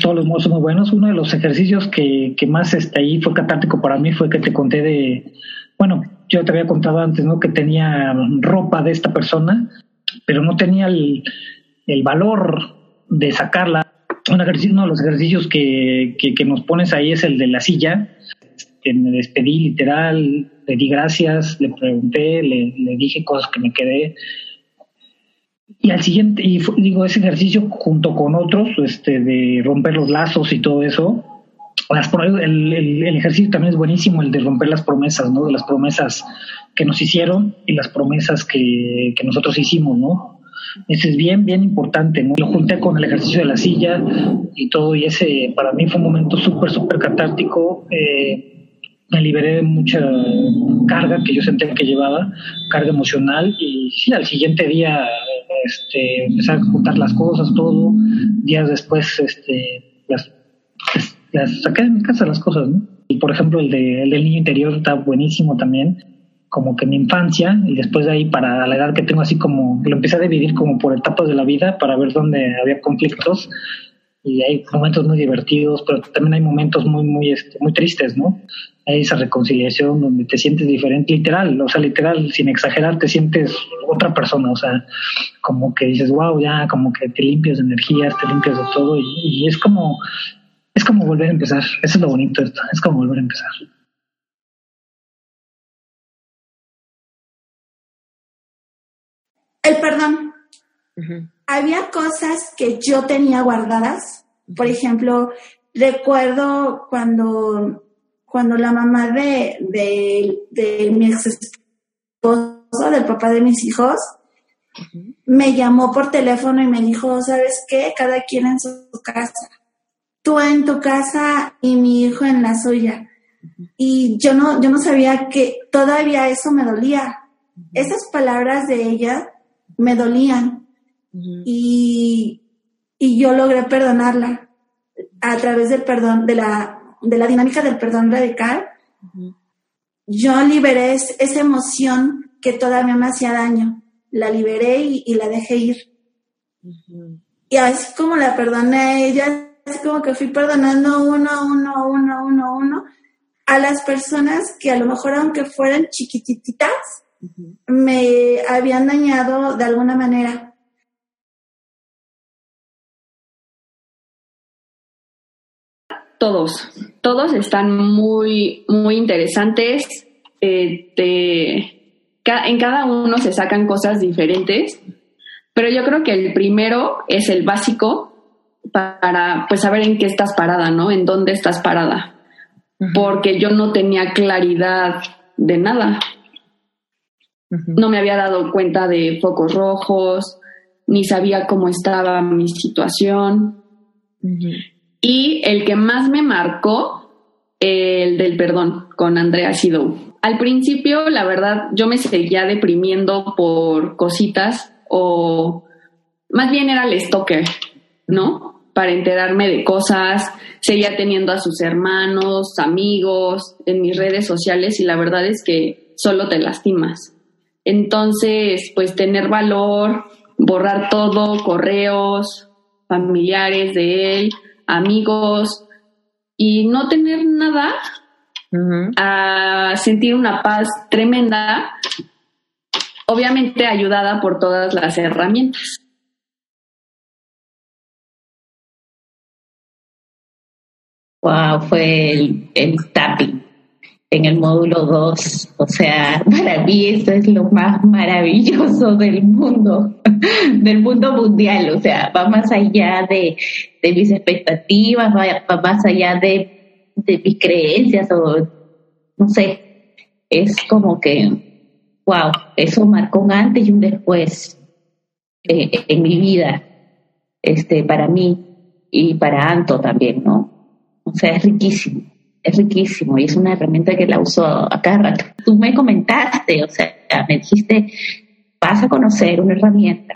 todos los módulos son muy buenos. Uno de los ejercicios que, que más este, ahí fue catártico para mí fue que te conté de, bueno, yo te había contado antes, ¿no? Que tenía ropa de esta persona, pero no tenía el, el valor de sacarla. Un ejercicio, uno de los ejercicios que, que, nos pones ahí es el de la silla, que me despedí literal, le di gracias, le pregunté, le, dije cosas que me quedé. Y al siguiente, y fu- digo, ese ejercicio junto con otros, este, de romper los lazos y todo eso, las el, el- el ejercicio también es buenísimo, el de romper las promesas, ¿no? De las promesas que nos hicieron y las promesas que, que nosotros hicimos, ¿no? Ese es bien, bien importante, ¿no? Lo junté con el ejercicio de la silla y todo, y ese para mí fue un momento súper, súper catártico. Eh, me liberé de mucha carga que yo sentía que llevaba, carga emocional, y sí, al siguiente día este, empecé a juntar las cosas, todo. Días después este, las, las saqué de mi casa las cosas, ¿no? Y por ejemplo, el, de, el del niño interior está buenísimo también, como que mi infancia, y después de ahí para la edad que tengo, así como lo empecé a dividir como por etapas de la vida para ver dónde había conflictos y hay momentos muy divertidos, pero también hay momentos muy, muy, este, muy tristes, ¿no? Hay esa reconciliación donde te sientes diferente, literal, o sea, literal, sin exagerar, te sientes otra persona, o sea, como que dices, wow, ya, como que te limpias de energías, te limpias de todo, y, y es como, es como volver a empezar, eso es lo bonito de esto, es como volver a empezar. El perdón. Había cosas que yo tenía guardadas. Por ejemplo, recuerdo cuando, cuando la mamá de, de, de mi ex esposo, del papá de mis hijos, me llamó por teléfono y me dijo, ¿sabes qué? Cada quien en su casa. Tú en tu casa y mi hijo en la suya. Y yo no, yo no sabía que todavía eso me dolía. Esas palabras de ella me dolían y, y yo logré perdonarla a través del perdón, de la, de la dinámica del perdón radical. Yo liberé es- esa emoción que todavía me hacía daño. La liberé y, y la dejé ir. Y así como la perdoné a ella, como que fui perdonando uno, uno, uno, uno, uno, a las personas que a lo mejor aunque fueran chiquititas, me habían dañado de alguna manera. Todos, todos están muy, muy interesantes. Eh, te- en cada uno se sacan cosas diferentes, pero yo creo que el primero es el básico para pues saber en qué estás parada, ¿no? En dónde estás parada. Porque yo no tenía claridad de nada. No me había dado cuenta de focos rojos, ni sabía cómo estaba mi situación. Y el que más me marcó, el del perdón, con Andrea Sidou. Al principio, la verdad, yo me seguía deprimiendo por cositas o más bien era el stalker, ¿no? Para enterarme de cosas, seguía teniendo a sus hermanos, amigos en mis redes sociales y la verdad es que solo te lastimas. Entonces, pues tener valor, borrar todo, correos, familiares de él, amigos, y no tener nada, a sentir una paz tremenda, obviamente ayudada por todas las herramientas. Wow, fue el, el tapping en el módulo 2. O sea, para mí eso es lo más maravilloso del mundo, del mundo mundial. O sea, va más allá de, mis expectativas, va, más allá de, mis creencias o no sé. Es como que, wow, eso marcó un antes y un después eh, en mi vida, este, para mí y para Anto también, ¿no? O sea, es riquísimo es riquísimo y es una herramienta que la uso a cada rato. Tú me comentaste, o sea, me dijiste, vas a conocer una herramienta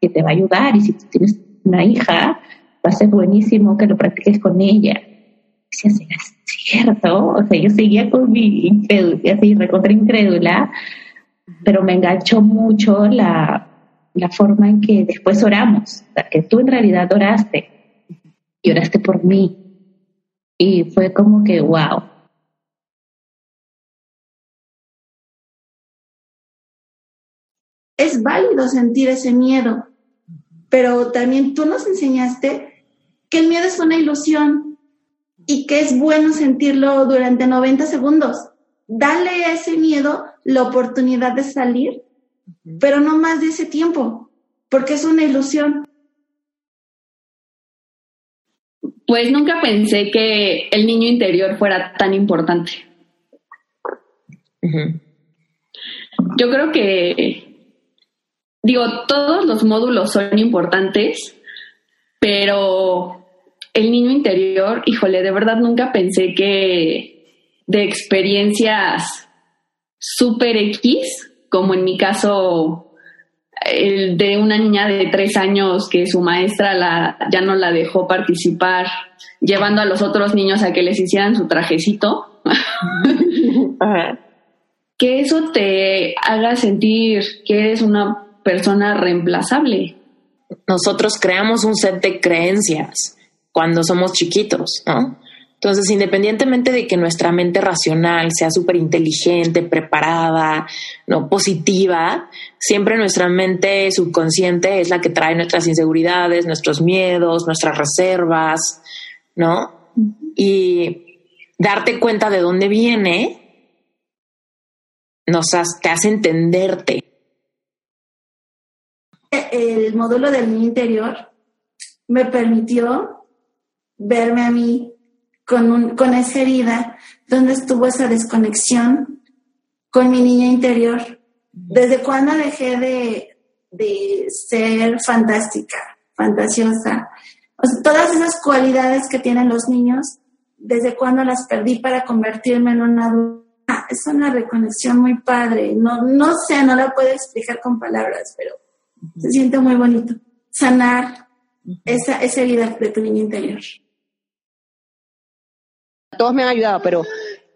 que te va a ayudar y si tienes una hija, va a ser buenísimo que lo practiques con ella. Si es cierto, o sea, yo seguía con mi incrédula, así incrédula, pero me enganchó mucho la, la forma en que después oramos, o sea, que tú en realidad oraste y oraste por mí y fue como que, wow. Es válido sentir ese miedo, pero también tú nos enseñaste que el miedo es una ilusión y que es bueno sentirlo durante 90 segundos. Dale a ese miedo la oportunidad de salir, pero no más de ese tiempo, porque es una ilusión. Pues nunca pensé que el niño interior fuera tan importante. Yo creo que, digo, todos los módulos son importantes, pero el niño interior, híjole, de verdad nunca pensé que de experiencias super X, como en mi caso el de una niña de tres años que su maestra la, ya no la dejó participar, llevando a los otros niños a que les hicieran su trajecito. que eso te haga sentir que eres una persona reemplazable. Nosotros creamos un set de creencias cuando somos chiquitos, ¿no? Entonces, independientemente de que nuestra mente racional sea súper inteligente, preparada, no positiva, siempre nuestra mente subconsciente es la que trae nuestras inseguridades, nuestros miedos, nuestras reservas, ¿no? Y darte cuenta de dónde viene nos te hace entenderte. El módulo del interior me permitió verme a mí con, con esa herida, donde estuvo esa desconexión con mi niña interior. ¿Desde cuándo dejé de, de ser fantástica, fantasiosa? todas esas cualidades que tienen los niños, ¿desde cuándo las perdí para convertirme en una adulta? Es una reconexión muy padre. No, no sé, no la puedo explicar con palabras, pero se siente muy bonito. Sanar esa, esa herida de tu niña interior todos me han ayudado, pero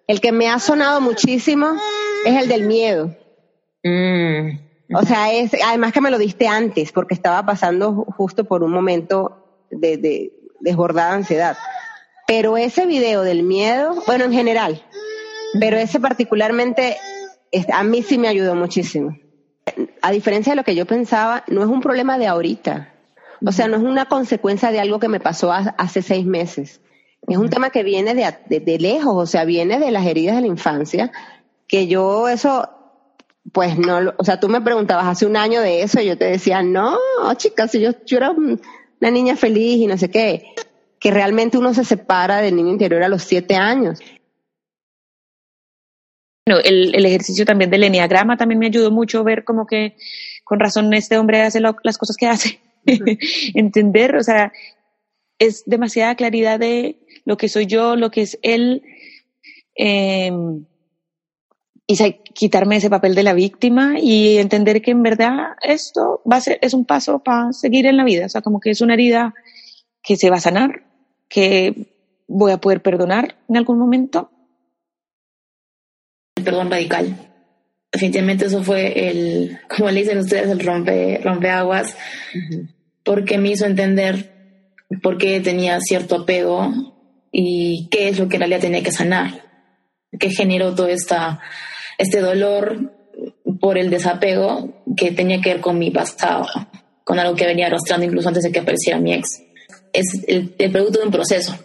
el que me ha sonado muchísimo es el del miedo. Mm. O sea, es, además que me lo diste antes, porque estaba pasando justo por un momento de, desbordada ansiedad. Pero ese video del miedo, bueno, en general, pero ese particularmente, a mí sí me ayudó muchísimo. A diferencia de lo que yo pensaba, no es un problema de ahorita. O sea, no es una consecuencia de algo que me pasó hace seis meses. Es un tema que viene de, lejos, o sea, viene de las heridas de la infancia, que yo eso pues no, o sea, tú me preguntabas hace un año de eso y yo te decía, no, chicas, si yo, yo era una niña feliz y no sé qué, que realmente uno se separa del niño interior a los siete años. Bueno, el, el ejercicio también del enneagrama también me ayudó mucho ver como que con razón este hombre hace lo- las cosas que hace. Entender, o sea, es demasiada claridad de lo que soy yo, lo que es él. eh, y quitarme ese papel de la víctima y entender que en verdad esto va a ser, es un paso para seguir en la vida. O sea, como que es una herida que se va a sanar, que voy a poder perdonar en algún momento el perdón radical. Definitivamente eso fue el, como le dicen ustedes, el rompe, rompeaguas, porque me hizo entender por qué tenía cierto apego y qué es lo que en realidad tenía que sanar, qué generó todo esta, este dolor por el desapego que tenía que ver con mi pasado, con algo que venía arrastrando incluso antes de que apareciera mi ex. Es el, el producto de un proceso.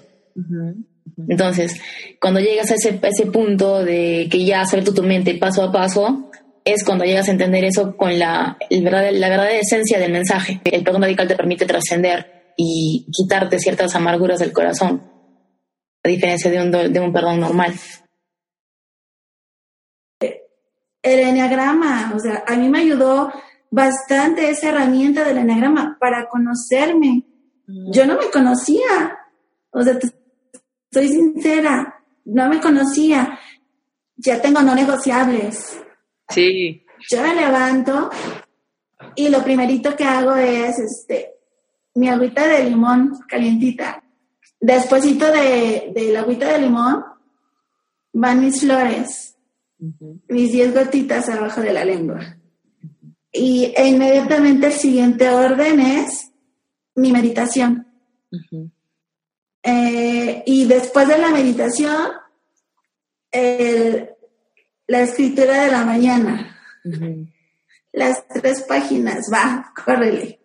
Entonces, cuando llegas a ese, a ese punto de que ya has abierto tu mente paso a paso, es cuando llegas a entender eso con la, el verdad, la verdadera esencia del mensaje. El perdón radical te permite trascender y quitarte ciertas amarguras del corazón, a diferencia de un, de un perdón normal. el enneagrama, o sea, a mí me ayudó bastante esa herramienta del enneagrama para conocerme. Yo no me conocía, o sea, soy sincera, no me conocía. Ya tengo no negociables. Sí. Yo me levanto y lo primerito que hago es este mi agüita de limón calientita. Despuésito de, de la agüita de limón van mis flores, mis 10 gotitas abajo de la lengua. Y e inmediatamente el siguiente orden es mi meditación. Eh, y después de la meditación, el- la escritura de la mañana. Las tres páginas, va, córrele.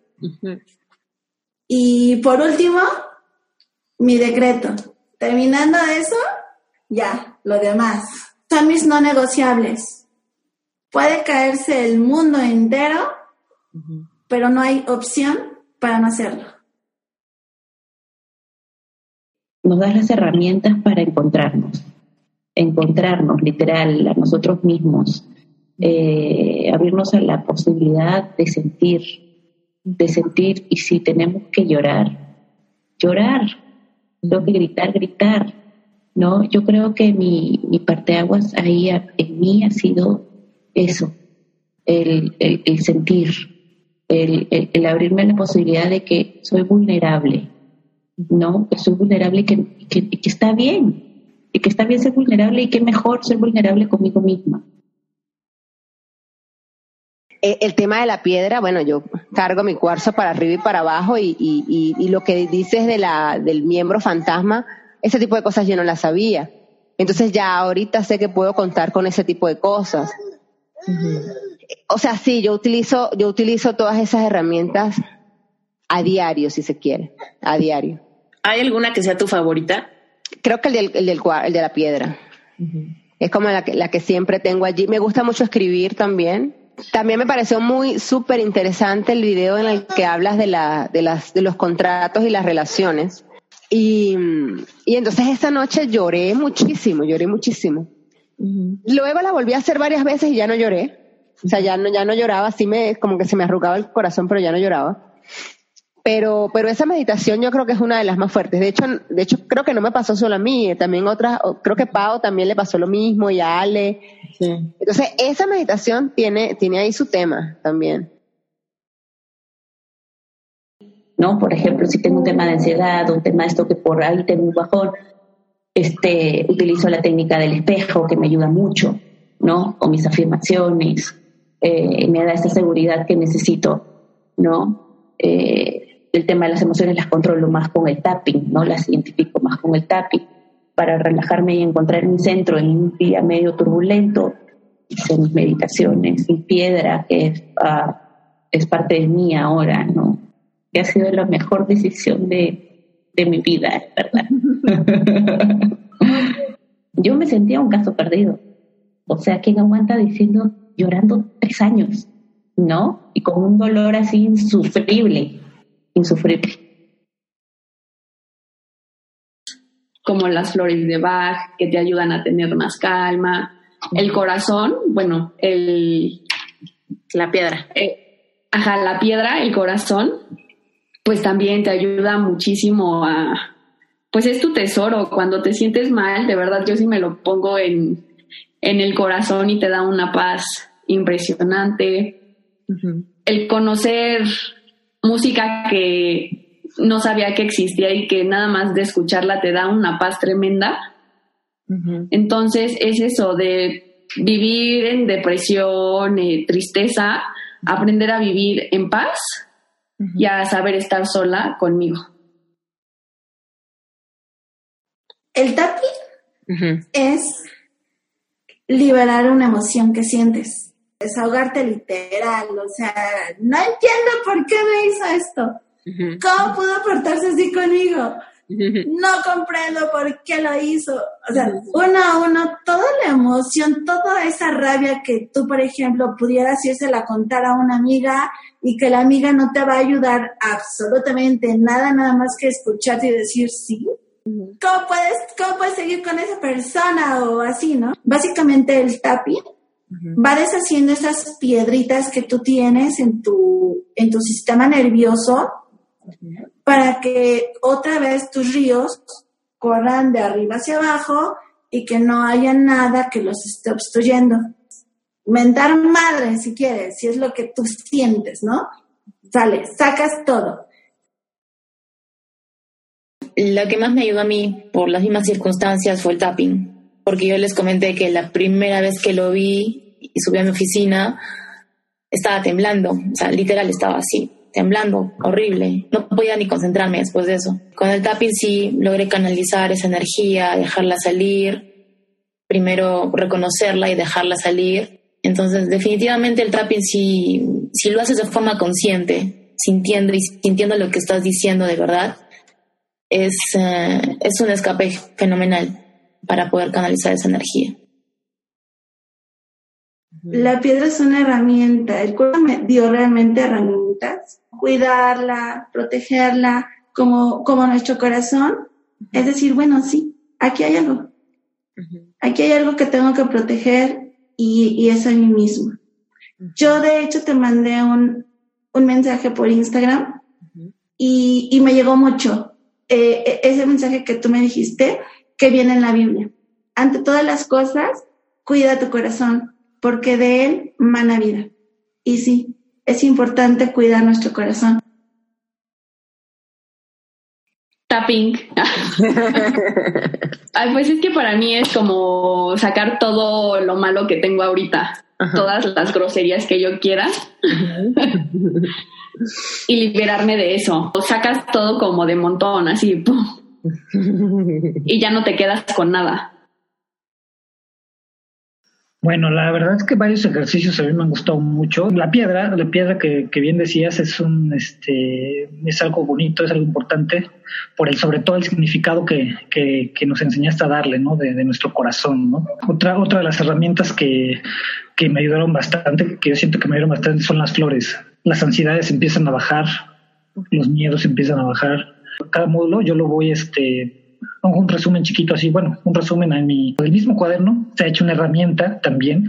Y por último, mi decreto. Terminando eso, ya, lo demás. Son mis no negociables. Puede caerse el mundo entero, pero no hay opción para no hacerlo. nos das las herramientas para encontrarnos, encontrarnos literal a nosotros mismos, eh, abrirnos a la posibilidad de sentir, de sentir y si tenemos que llorar, llorar, tengo que gritar, gritar, ¿no? Yo creo que mi, mi parteaguas ahí en mí ha sido eso, el, el- sentir, el, el- abrirme a la posibilidad de que soy vulnerable, ¿no? Que soy vulnerable y que, que, que está bien, y que está bien ser vulnerable y que mejor ser vulnerable conmigo misma. Eh, El tema de la piedra, bueno, yo cargo mi cuarzo para arriba y para abajo y, y, y, y lo que dices de la, del miembro fantasma, ese tipo de cosas yo no las sabía. Entonces ya ahorita sé que puedo contar con ese tipo de cosas. O sea, sí, yo utilizo, yo utilizo todas esas herramientas a diario, si se quiere, a diario. ¿Hay alguna que sea tu favorita? Creo que el del, el del cua- el de la piedra. Es como la que, la que siempre tengo allí. Me gusta mucho escribir también. También me pareció muy súper interesante el video en el que hablas de, la, de, las, de los contratos y las relaciones. Y, y entonces esa noche lloré muchísimo, lloré muchísimo. Luego la volví a hacer varias veces y ya no lloré. O sea, ya no, ya no lloraba, así me, como que se me arrugaba el corazón, pero ya no lloraba. Pero, pero esa meditación yo creo que es una de las más fuertes. De hecho, de hecho creo que no me pasó solo a mí, también otras, creo que Pau también le pasó lo mismo y a Ale. Entonces, esa meditación tiene, tiene ahí su tema también. ¿no? Por ejemplo, si tengo un tema de ansiedad, un tema de esto que por ahí tengo un bajón, este, utilizo la técnica del espejo que me ayuda mucho, ¿no? O mis afirmaciones, eh, me da esa seguridad que necesito, ¿no? Eh, el tema de las emociones las controlo más con el tapping, ¿no? Las identifico más con el tapping para relajarme y encontrar mi centro en un día medio turbulento. Hice mis meditaciones sin piedra, que es, ah, es parte de mí ahora, ¿no? que ha sido la mejor decisión de, de mi vida, es verdad. Yo me sentía un caso perdido. O sea, ¿quién aguanta diciendo llorando tres años, ¿no? Y con un dolor así insufrible, insufrible. Como las flores de Bach, que te ayudan a tener más calma. El corazón, bueno, el... La piedra. Eh, ajá, la piedra, el corazón, pues también te ayuda muchísimo a... Pues es tu tesoro. Cuando te sientes mal, de verdad, yo sí me lo pongo en, en el corazón y te da una paz impresionante. El conocer música que no sabía que existía y que nada más de escucharla te da una paz tremenda. Entonces es eso de vivir en depresión, eh, tristeza, aprender a vivir en paz y a saber estar sola conmigo. El tapping es liberar una emoción que sientes, desahogarte literal, o sea, no entiendo por qué me hizo esto, cómo pudo portarse así conmigo, no comprendo por qué lo hizo, o sea, uno a uno, toda la emoción, toda esa rabia que tú, por ejemplo, pudieras la contar a una amiga y que la amiga no te va a ayudar absolutamente nada, nada más que escucharte y decir sí, ¿Cómo puedes, ¿Cómo puedes seguir con esa persona o así, no? Básicamente el tapping va deshaciendo esas piedritas que tú tienes en tu, en tu sistema nervioso para que otra vez tus ríos corran de arriba hacia abajo y que no haya nada que los esté obstruyendo. Mentar madre, si quieres, si es lo que tú sientes, ¿no? Sale, sacas todo lo que más me ayudó a mí por las mismas circunstancias fue el tapping, porque yo les comenté que la primera vez que lo vi y subí a mi oficina, estaba temblando, o sea, literal estaba así, temblando, horrible, no podía ni concentrarme después de eso. Con el tapping sí logré canalizar esa energía, dejarla salir, primero reconocerla y dejarla salir. Entonces, definitivamente el tapping si, si lo haces de forma consciente, sintiendo sintiendo lo que estás diciendo de verdad, es, eh, es un escape fenomenal para poder canalizar esa energía. La piedra es una herramienta, el cuerpo me dio realmente herramientas, cuidarla, protegerla, como, como nuestro corazón, es decir, bueno, sí, aquí hay algo, aquí hay algo que tengo que proteger y, y es a mí mismo. Yo de hecho te mandé un, un mensaje por Instagram y, y me llegó mucho, eh, e-, ese mensaje que tú me dijiste que viene en la Biblia. Ante todas las cosas, cuida tu corazón, porque de él mana vida. Y sí, es importante cuidar nuestro corazón. Tapping. pues es que para mí es como sacar todo lo malo que tengo ahorita, todas las groserías que yo quiera. y liberarme de eso. O sacas todo como de montón, así, y ya no te quedas con nada. Bueno, la verdad es que varios ejercicios a mí me han gustado mucho. La piedra, la piedra que, bien decías, es un, este, es algo bonito, es algo importante, por el, sobre todo el significado que, que, nos enseñaste a darle, ¿no? De, de, nuestro corazón, ¿no? Otra, otra de las herramientas que, que me ayudaron bastante, que yo siento que me ayudaron bastante, son las flores las ansiedades empiezan a bajar, los miedos empiezan a bajar. Cada módulo yo lo voy, este, un resumen chiquito así, bueno, un resumen en mi, el mismo cuaderno, se ha hecho una herramienta también,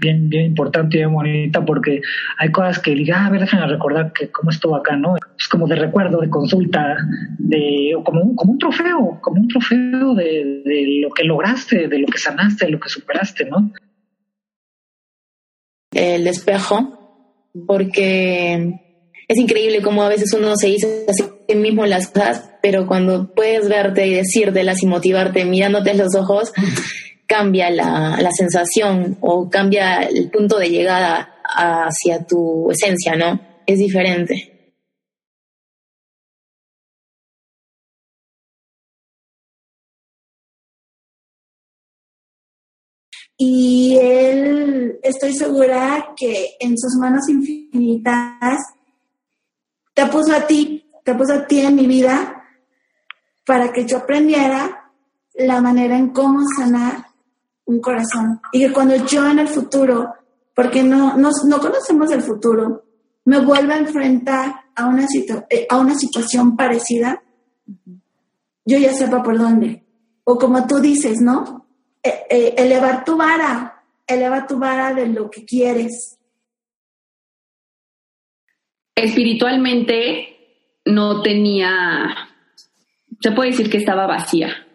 bien, bien importante y bien bonita, porque hay cosas que diga, ah, a ver, déjame recordar que cómo estuvo acá, ¿no? Es como de recuerdo, de consulta, de, o como un, como un trofeo, como un trofeo de, de lo que lograste, de lo que sanaste, de lo que superaste, ¿no? El espejo porque es increíble cómo a veces uno se dice a sí mismo las cosas, pero cuando puedes verte y decírtelas y motivarte mirándote en los ojos, cambia la, la sensación o cambia el punto de llegada hacia tu esencia, ¿no? Es diferente. Y él, estoy segura que en sus manos infinitas te puso a ti, te puso a ti en mi vida para que yo aprendiera la manera en cómo sanar un corazón. Y que cuando yo en el futuro porque no, no, no conocemos el futuro, me vuelvo a enfrentar a una, eh, a una situación parecida, yo ya sepa por dónde. O como tú dices, ¿no? E, e, elevar tu vara, eleva tu vara de lo que quieres. Espiritualmente no tenía, se puede decir que estaba vacía,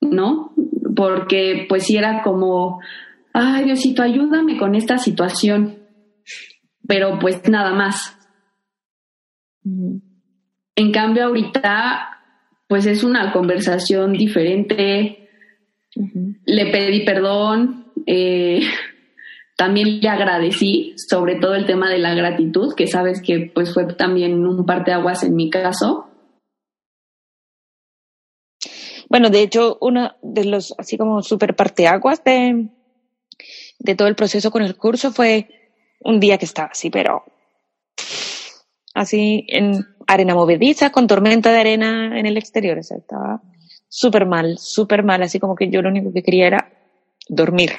¿no? Porque pues sí era como, ay Diosito, ayúdame con esta situación, pero pues nada más. En cambio ahorita pues es una conversación diferente, le pedí perdón, eh, también le agradecí, sobre todo el tema de la gratitud, que sabes que pues fue también un parteaguas en mi caso. Bueno, de hecho, uno de los así como super parteaguas de, de todo el proceso con el curso fue un día que estaba así, pero así en arena movediza, con tormenta de arena en el exterior, o sea, estaba súper mal, súper mal, así como que yo lo único que quería era dormir.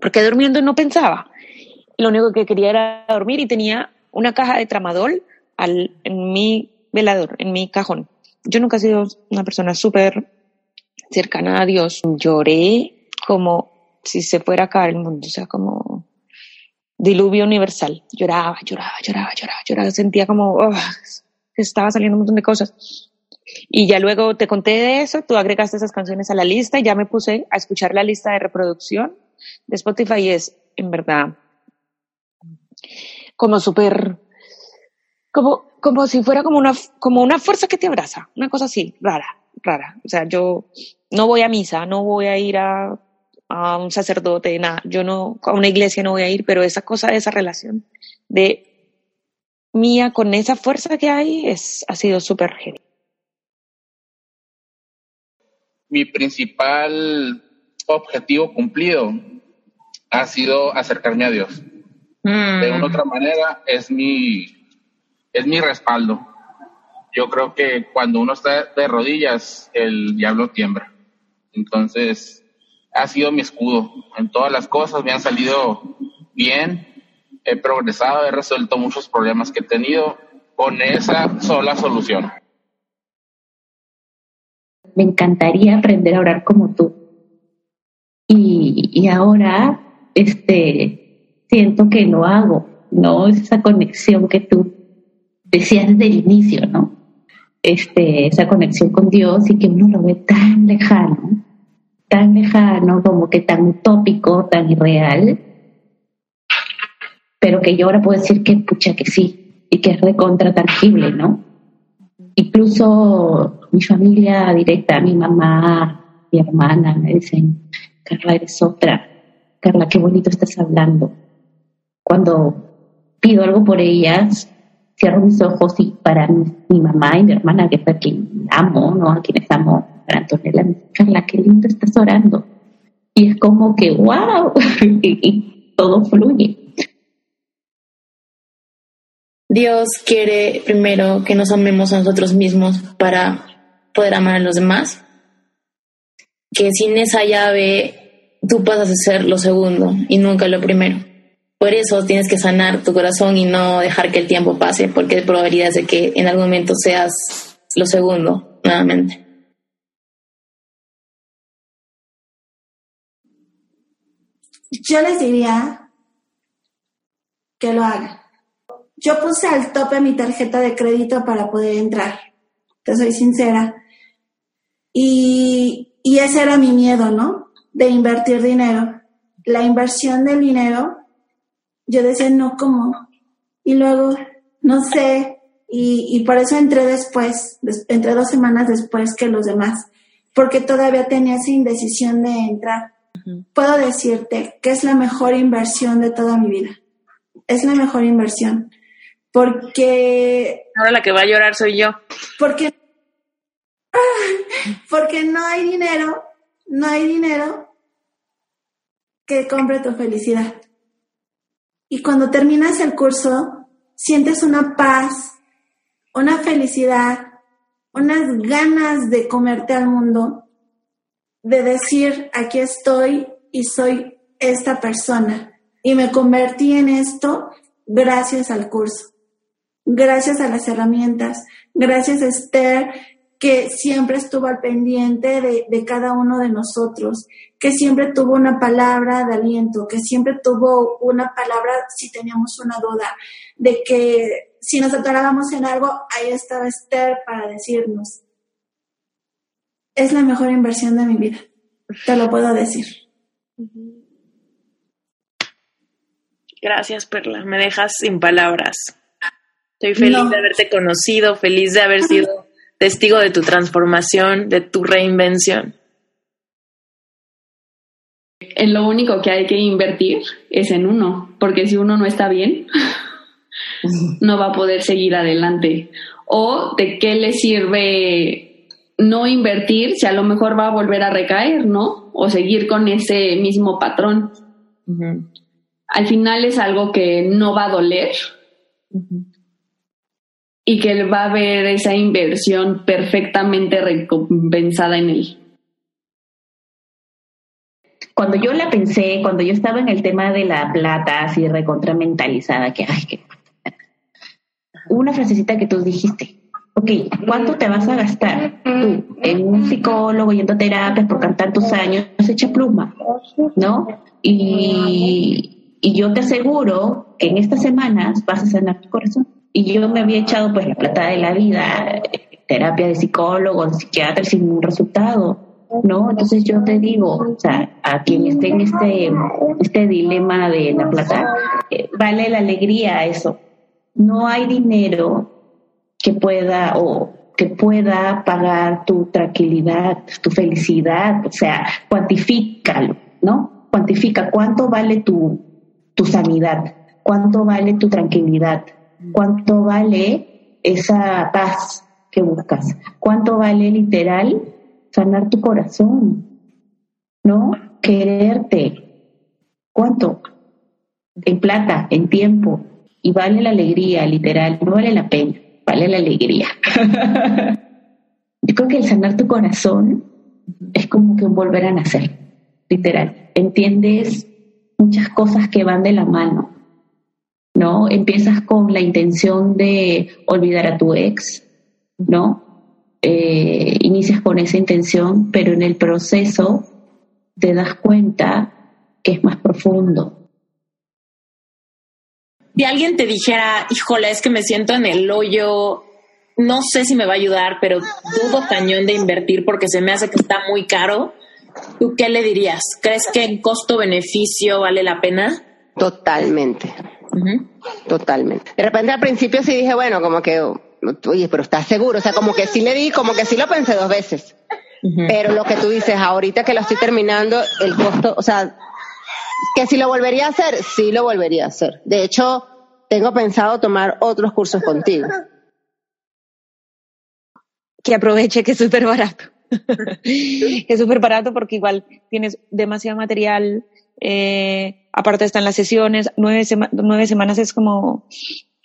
Porque durmiendo no pensaba. Lo único que quería era dormir y tenía una caja de tramadol en mi velador, en mi cajón. Yo nunca he sido una persona súper cercana a Dios. Lloré como si se fuera a caer el mundo, o sea, como diluvio universal. Lloraba, lloraba, lloraba, lloraba, lloraba. Sentía como oh, estaba saliendo un montón de cosas. Y ya luego te conté de eso, tú agregaste esas canciones a la lista y ya me puse a escuchar la lista de reproducción de Spotify es, en verdad, como súper, como, como si fuera como una, como una fuerza que te abraza, una cosa así, rara, rara. O sea, yo no voy a misa, no voy a ir a, a un sacerdote, nada, yo no, a una iglesia no voy a ir, pero esa cosa, esa relación de mía con esa fuerza que hay es, ha sido súper genial. mi principal objetivo cumplido ha sido acercarme a Dios. Mm. De una u otra manera es mi, es mi respaldo. Yo creo que cuando uno está de rodillas, el diablo tiembla. Entonces, ha sido mi escudo. En todas las cosas me han salido bien, he progresado, he resuelto muchos problemas que he tenido con esa sola solución me encantaría aprender a orar como tú. Y, y ahora, este, siento que lo hago, ¿no? Esa conexión que tú decías desde el inicio, ¿no? Este, esa conexión con Dios y que uno lo ve tan lejano, tan lejano, como que tan utópico, tan irreal, pero que yo ahora puedo decir que pucha que sí, y que es recontra tangible, ¿no? Incluso mi familia directa, mi mamá, mi hermana, me dicen, Carla, eres otra. Carla, qué bonito estás hablando. Cuando pido algo por ellas, cierro mis ojos y para mi, mamá y mi hermana, que a quien amo, ¿no? A quienes amo, para Antonella, Carla, qué lindo estás orando. Y es como que, wow, y todo fluye. Dios quiere primero que nos amemos a nosotros mismos para poder amar a los demás. Que sin esa llave tú pasas a ser lo segundo y nunca lo primero. Por eso tienes que sanar tu corazón y no dejar que el tiempo pase, porque hay probabilidades de que en algún momento seas lo segundo nuevamente. Yo les diría que lo hagan yo puse al tope mi tarjeta de crédito para poder entrar, te soy sincera. Y, y ese era mi miedo, ¿no? De invertir dinero. La inversión del dinero, yo decía, no, ¿cómo? Y luego, no sé, y, y por eso entré después, entré dos semanas después que los demás, porque todavía tenía esa indecisión de entrar. Puedo decirte que es la mejor inversión de toda mi vida. Es la mejor inversión porque... Ahora la que va a llorar soy yo. Porque, porque no hay dinero, no hay dinero que compre tu felicidad. Y cuando terminas el curso, sientes una paz, una felicidad, unas ganas de comerte al mundo, de decir, aquí estoy y soy esta persona y me convertí en esto gracias al curso, gracias a las herramientas, gracias a Esther que siempre estuvo al pendiente de, de, cada uno de nosotros, que siempre tuvo una palabra de aliento, que siempre tuvo una palabra si teníamos una duda, de que si nos atorábamos en algo, ahí estaba Esther para decirnos, es la mejor inversión de mi vida, te lo puedo decir. Gracias, Perla, me dejas sin palabras. Estoy feliz de haberte conocido, feliz de haber sido testigo de tu transformación, de tu reinvención. En lo único que hay que invertir es en uno, porque si uno no está bien, no va a poder seguir adelante. O de qué le sirve no invertir si a lo mejor va a volver a recaer, ¿no? O seguir con ese mismo patrón. Al final es algo que no va a doler y que va a haber esa inversión perfectamente recompensada en él. Cuando yo la pensé, cuando yo estaba en el tema de la plata, así recontramentalizada, que, ay, que una frasecita que tú dijiste. Ok, ¿cuánto te vas a gastar tú en un psicólogo yendo a terapias por cantar tus años? Echa pluma, ¿no? Y, y yo te aseguro que en estas semanas vas a sanar tu corazón. Y yo me había echado pues la plata de la vida, terapia de psicólogo, psiquiatra sin un resultado, ¿no? Entonces yo te digo, o sea, a quien esté en este, este dilema de la plata, eh, vale la alegría eso, no hay dinero que pueda o que pueda pagar tu tranquilidad, tu felicidad, o sea, cuantifícalo, ¿no? Cuantifica cuánto vale tu, tu sanidad, cuánto vale tu tranquilidad, cuánto vale esa paz que buscas, cuánto vale literal sanar tu corazón, ¿no? Quererte, ¿cuánto? En plata, en tiempo, y vale la alegría, literal, no vale la pena, vale la alegría. Yo creo que el sanar tu corazón es como que un volver a nacer, literal. Entiendes muchas cosas que van de la mano, ¿no? Empiezas con la intención de olvidar a tu ex, ¿no? Eh, inicias con esa intención, pero en el proceso te das cuenta que es más profundo, si alguien te dijera, híjole, es que me siento en el hoyo, no sé si me va a ayudar, pero dudo cañón de invertir porque se me hace que está muy caro, ¿tú qué le dirías? ¿Crees que en costo-beneficio vale la pena? Totalmente. Totalmente. De repente al principio sí dije, bueno, como que, oye, pero estás seguro, o sea, como que sí le di, como que sí lo pensé dos veces. Pero lo que tú dices, ahorita que lo estoy terminando, el costo, o sea, que si lo volvería a hacer, sí lo volvería a hacer. De hecho, tengo pensado tomar otros cursos contigo. Que aproveche que es súper barato. que es súper barato porque igual tienes demasiado material. Eh, aparte están las sesiones. Nueve, nueve semanas es como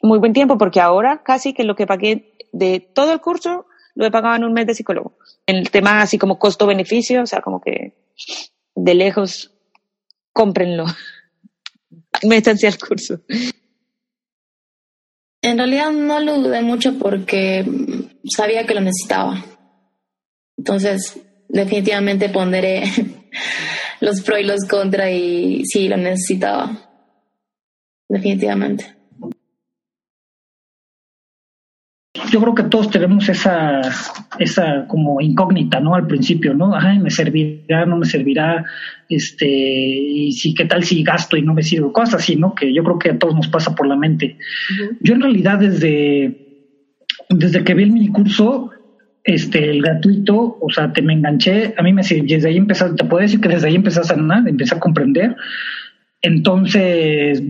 muy buen tiempo porque ahora casi que lo que pagué de todo el curso lo he pagado en un mes de psicólogo. En el tema así como costo-beneficio, o sea, como que de lejos cómprenlo. Métanse al curso. En realidad no lo dudé mucho porque sabía que lo necesitaba. Entonces, definitivamente ponderé los pros y los contra y sí, lo necesitaba. Definitivamente. yo creo que todos tenemos esa, esa como incógnita, ¿no? Al principio, ¿no? Ay, me servirá, no me servirá, este, y si, ¿qué tal si gasto y no me sirve? Cosas así, ¿no? Que yo creo que a todos nos pasa por la mente. Yo en realidad desde, desde que vi el minicurso, este, el gratuito, o sea, te me enganché, a mí me desde ahí empecé, te puedo decir que desde ahí empecé a sanar, empecé a comprender entonces,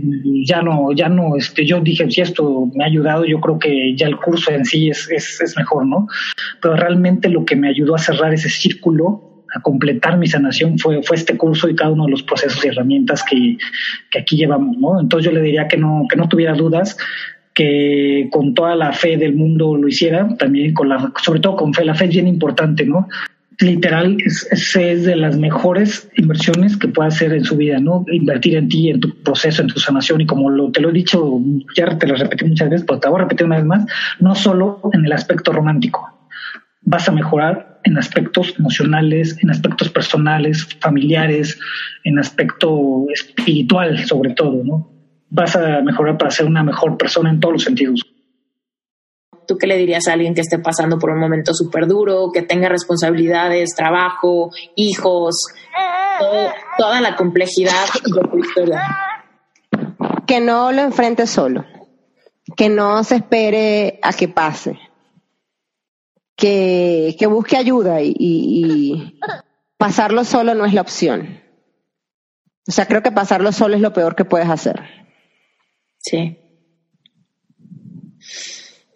ya no, ya no, este, yo dije, si esto me ha ayudado, yo creo que ya el curso en sí es, es, es mejor, ¿no? Pero realmente lo que me ayudó a cerrar ese círculo, a completar mi sanación, fue, fue este curso y cada uno de los procesos y herramientas que, que aquí llevamos, ¿no? Entonces yo le diría que no, que no tuviera dudas, que con toda la fe del mundo lo hiciera, también con la, sobre todo con fe, la fe es bien importante, ¿no? literal es, es, de las mejores inversiones que puede hacer en su vida, ¿no? Invertir en ti, en tu proceso, en tu sanación y como lo, te lo he dicho, ya te lo repetí muchas veces, pero te voy a repetir una vez más, no solo en el aspecto romántico, vas a mejorar en aspectos emocionales, en aspectos personales, familiares, en aspecto espiritual sobre todo, ¿no? Vas a mejorar para ser una mejor persona en todos los sentidos. ¿Tú qué le dirías a alguien que esté pasando por un momento súper duro, que tenga responsabilidades, trabajo, hijos, toda la complejidad de tu historia? Que no lo enfrente solo, que no se espere a que pase, que, busque ayuda y, y pasarlo solo no es la opción. O sea, creo que pasarlo solo es lo peor que puedes hacer. Sí.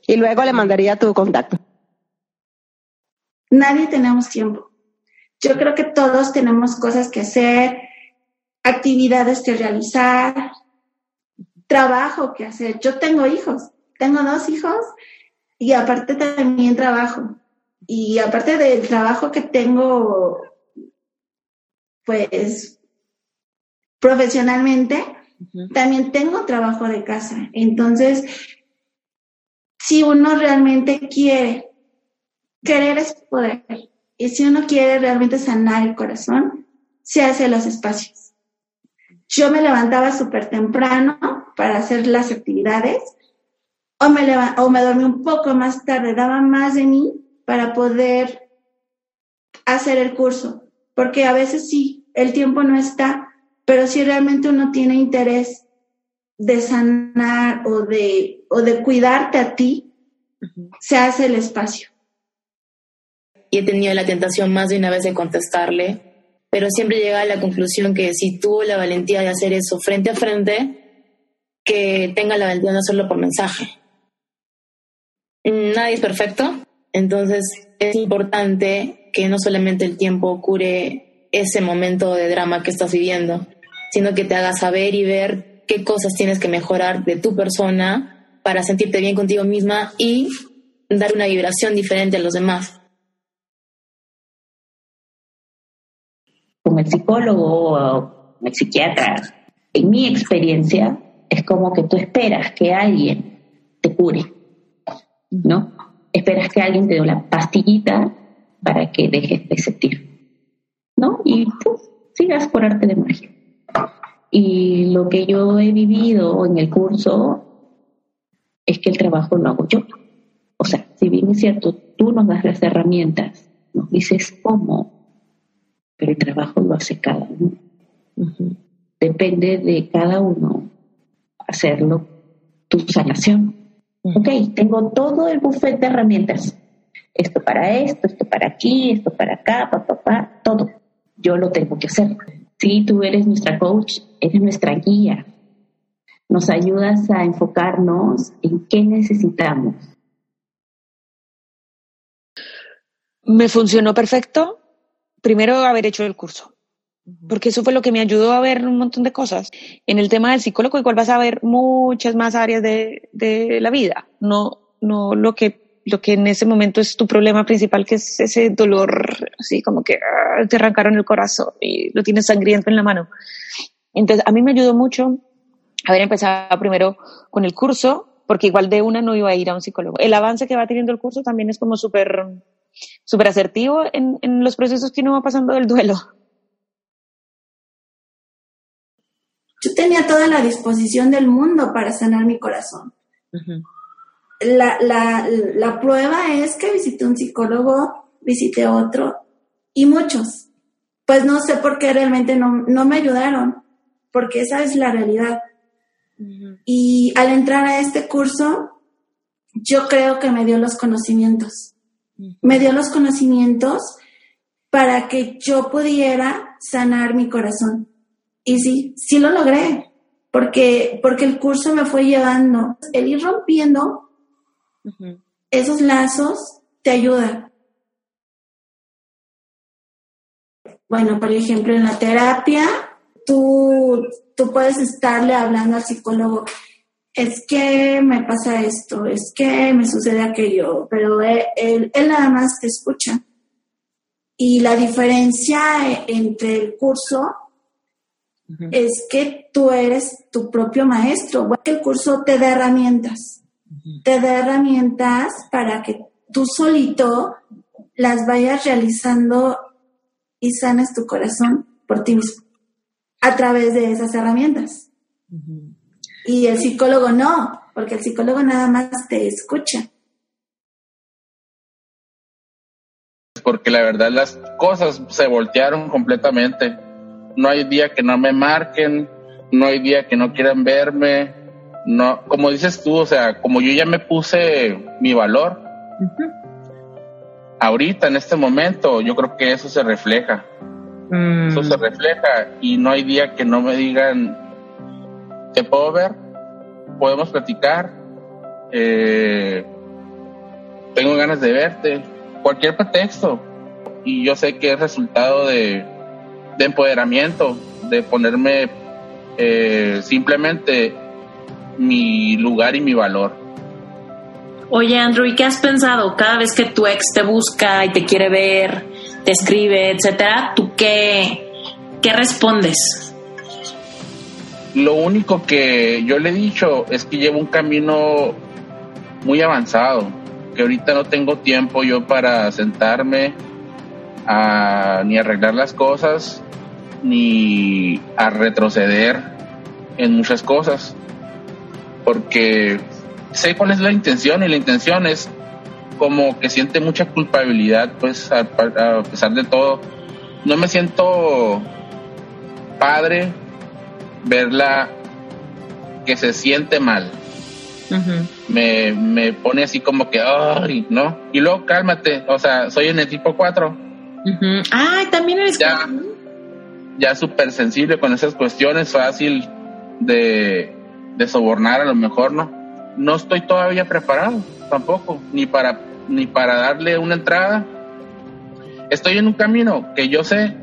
Y luego le mandaría tu contacto. Nadie tenemos tiempo. Yo creo que todos tenemos cosas que hacer, actividades que realizar, trabajo que hacer. Yo tengo hijos, tengo dos hijos y aparte también trabajo. Y aparte del trabajo que tengo, pues, profesionalmente, también tengo trabajo de casa. Entonces, si uno realmente quiere, querer es poder. Y si uno quiere realmente sanar el corazón, se hace los espacios. Yo me levantaba súper temprano para hacer las actividades o me, o me dormí un poco más tarde, daba más de mí para poder hacer el curso. Porque a veces sí, el tiempo no está, pero si realmente uno tiene interés de sanar o de, o de cuidarte a ti, se hace el espacio. Y he tenido la tentación más de una vez de contestarle, pero siempre llega a la conclusión que si tuvo la valentía de hacer eso frente a frente, que tenga la valentía de hacerlo por mensaje. Nadie es perfecto, entonces es importante que no solamente el tiempo cure ese momento de drama que estás viviendo, sino que te haga saber y ver qué cosas tienes que mejorar de tu persona para sentirte bien contigo misma y dar una vibración diferente a los demás. Como el psicólogo o el psiquiatra, en mi experiencia, es como que tú esperas que alguien te cure, ¿no? Esperas que alguien te dé la pastillita para que dejes de sentir, ¿no? Y tú sigas por arte de magia. Y lo que yo he vivido en el curso es que el trabajo lo hago yo. O sea, si bien es cierto, tú nos das las herramientas, nos dices cómo, pero el trabajo lo hace cada uno. Depende de cada uno hacerlo tu sanación. Ok, tengo todo el buffet de herramientas. Esto para esto, esto para aquí, esto para acá, papá, pa, todo. Yo lo tengo que hacer. Sí, tú eres nuestra coach, eres nuestra guía. Nos ayudas a enfocarnos en qué necesitamos. Me funcionó perfecto. Primero haber hecho el curso, porque eso fue lo que me ayudó a ver un montón de cosas. En el tema del psicólogo igual vas a ver muchas más áreas de, de la vida, no, no lo que lo que en ese momento es tu problema principal, que es ese dolor, así como que ah, te arrancaron el corazón y lo tienes sangriento en la mano. Entonces, a mí me ayudó mucho haber empezado primero con el curso, porque igual de una no iba a ir a un psicólogo. El avance que va teniendo el curso también es como súper, súper asertivo en, en los procesos que uno va pasando del duelo. Yo tenía toda la disposición del mundo para sanar mi corazón la, la, la prueba es que visité un psicólogo, visité otro y muchos. Pues no sé por qué realmente no, no me ayudaron, porque esa es la realidad. Y al entrar a este curso, yo creo que me dio los conocimientos. Me dio los conocimientos para que yo pudiera sanar mi corazón. Y sí, sí lo logré, porque, porque el curso me fue llevando, el ir rompiendo esos lazos te ayudan. Bueno, por ejemplo, en la terapia, tú, tú puedes estarle hablando al psicólogo, es que me pasa esto, es que me sucede aquello, pero él, él, nada más te escucha. Y la diferencia entre el curso es que tú eres tu propio maestro, que el curso te da herramientas, te da herramientas para que tú solito las vayas realizando y sanes tu corazón por ti mismo a través de esas herramientas. Y el psicólogo no, porque el psicólogo nada más te escucha. Porque la verdad las cosas se voltearon completamente. No hay día que no me marquen, no hay día que no quieran verme. No, como dices tú, o sea, como yo ya me puse mi valor, ahorita en este momento, yo creo que eso se refleja. Mm. Eso se refleja y no hay día que no me digan, ¿te puedo ver? ¿Podemos platicar? Eh, tengo ganas de verte. Cualquier pretexto. Y yo sé que es resultado de, empoderamiento, de ponerme eh, simplemente mi lugar y mi valor. Oye, Andrew, ¿y qué has pensado cada vez que tu ex te busca y te quiere ver? te escribe, etcétera, ¿tú qué, qué respondes? Lo único que yo le he dicho es que llevo un camino muy avanzado, que ahorita no tengo tiempo yo para sentarme a, ni arreglar las cosas, ni a retroceder en muchas cosas, porque sé cuál es la intención y la intención es como que siente mucha culpabilidad, pues a, pesar de todo. No me siento padre verla que se siente mal. me, me pone así como que, ay, ¿no? Y luego cálmate, o sea, soy en el tipo 4. Ay, también eres ya, ya súper sensible con esas cuestiones, fácil de, de sobornar a lo mejor, ¿no? No estoy todavía preparado tampoco, ni para ni para darle una entrada. Estoy en un camino que yo sé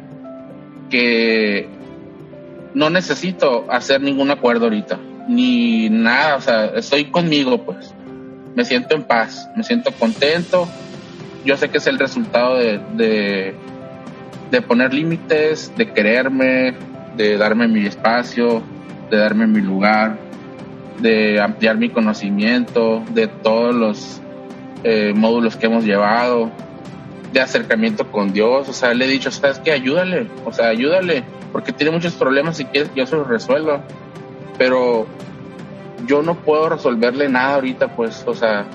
que no necesito hacer ningún acuerdo ahorita, ni nada, o sea, estoy conmigo, pues. Me siento en paz, me siento contento. Yo sé que es el resultado de, de, de poner límites, de quererme, de darme mi espacio, de darme mi lugar, de ampliar mi conocimiento, de todos los eh, módulos que hemos llevado, de acercamiento con Dios, o sea, le he dicho, ¿sabes qué? Ayúdale, o sea, ayúdale, porque tiene muchos problemas y quieres que yo se los resuelva, pero yo no puedo resolverle nada ahorita, pues, o sea,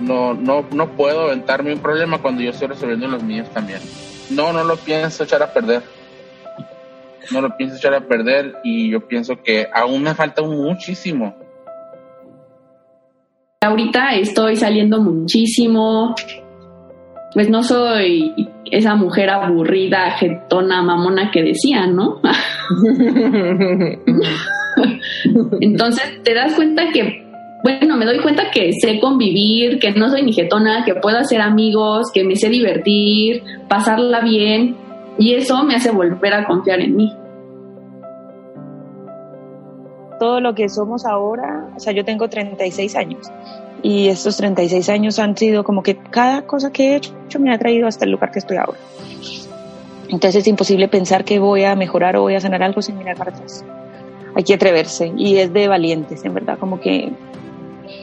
no, no, no puedo aventarme un problema cuando yo estoy resolviendo los míos también. No, no lo pienso echar a perder. No lo pienso echar a perder y yo pienso que aún me falta muchísimo. Ahorita estoy saliendo muchísimo, pues no soy esa mujer aburrida, jetona, mamona que decía, ¿no? Entonces te das cuenta que, bueno, me doy cuenta que sé convivir, que no soy ni jetona, que puedo hacer amigos, que me sé divertir, pasarla bien, y eso me hace volver a confiar en mí todo lo que somos ahora, o sea, yo tengo 36 años y estos 36 años han sido como que cada cosa que he hecho me ha traído hasta el lugar que estoy ahora. Entonces es imposible pensar que voy a mejorar o voy a sanar algo sin mirar para atrás. Hay que atreverse y es de valientes, en verdad, como que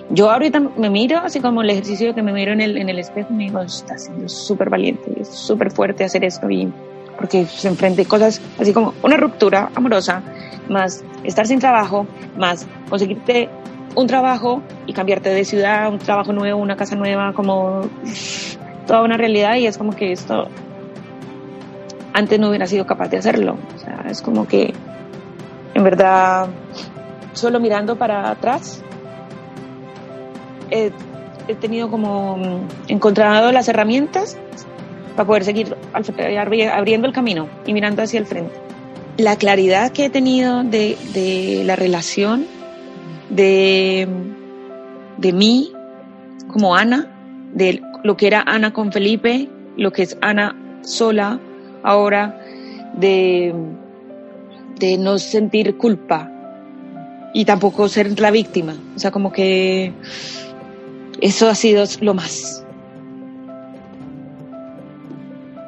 yo ahorita me miro, así como el ejercicio que me miro en el, espejo, me digo, está siendo súper valiente, es súper fuerte hacer esto y porque se enfrenta cosas así como una ruptura amorosa, más estar sin trabajo, más conseguirte un trabajo y cambiarte de ciudad, un trabajo nuevo, una casa nueva, como toda una realidad y es como que esto antes no hubiera sido capaz de hacerlo. O sea, es como que en verdad solo mirando para atrás he, he tenido como encontrado las herramientas para poder seguir abriendo el camino y mirando hacia el frente. La claridad que he tenido de, la relación, de, de mí como Ana, de lo que era Ana con Felipe, lo que es Ana sola ahora, de, de no sentir culpa y tampoco ser la víctima. O sea, como que eso ha sido lo más.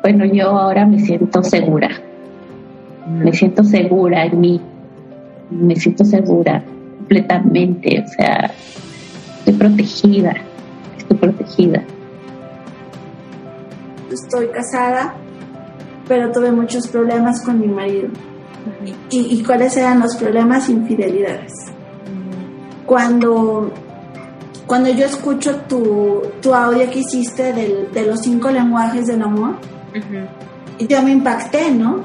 Bueno, yo ahora me siento segura. Me siento segura en mí. Me siento segura completamente. O sea, estoy protegida. Estoy protegida. Estoy casada, pero tuve muchos problemas con mi marido. ¿Y, cuáles eran los problemas? Infidelidades. Cuando, cuando yo escucho tu, tu audio que hiciste de los cinco lenguajes del amor, y yo me impacté, ¿no?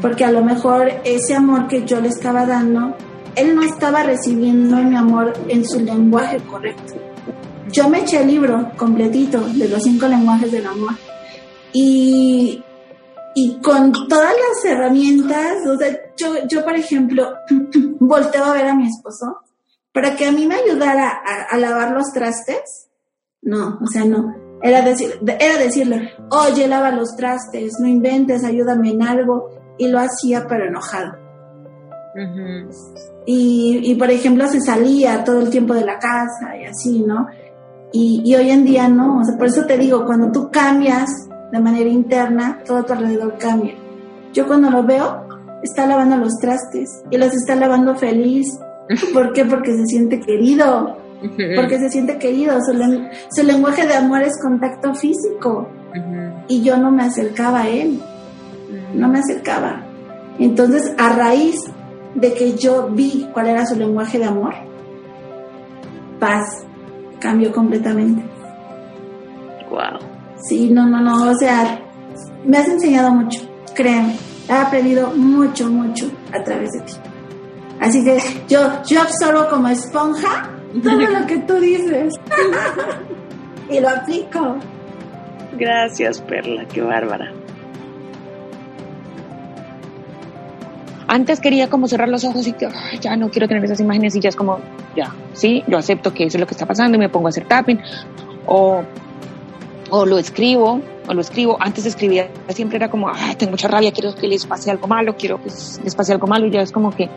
Porque a lo mejor ese amor que yo le estaba dando, él no estaba recibiendo mi amor en su lenguaje correcto. Yo me eché el libro completito de los cinco lenguajes del amor. Y, y con todas las herramientas, o sea, yo, yo por ejemplo, volteo a ver a mi esposo para que a mí me ayudara a lavar los trastes. No, o sea, no era, decir, era decirle, oye, lava los trastes, no inventes, ayúdame en algo. Y lo hacía pero enojado. y, y, por ejemplo, se salía todo el tiempo de la casa y así, ¿no? Y, y hoy en día no. O sea, por eso te digo, cuando tú cambias de manera interna, todo a tu alrededor cambia. Yo cuando lo veo, está lavando los trastes y los está lavando feliz. ¿Por qué? Porque se siente querido porque se siente querido. Su, lenguaje de amor es contacto físico. Y yo no me acercaba a él. No me acercaba. Entonces, a raíz de que yo vi cuál era su lenguaje de amor, paz cambió completamente. Wow. Sí, no, no, no. O sea, me has enseñado mucho, créeme. He aprendido mucho, mucho a través de ti. Así que yo, yo absorbo como esponja todo lo que tú dices. y lo aplico. Gracias, Perla, qué bárbara. Antes quería como cerrar los ojos y que ya no quiero tener esas imágenes y ya es como, ya, sí, yo acepto que eso es lo que está pasando y me pongo a hacer tapping o, o lo escribo, o lo escribo. Antes escribía, siempre era como, tengo mucha rabia, quiero que les pase algo malo, quiero que les pase algo malo y ya es como que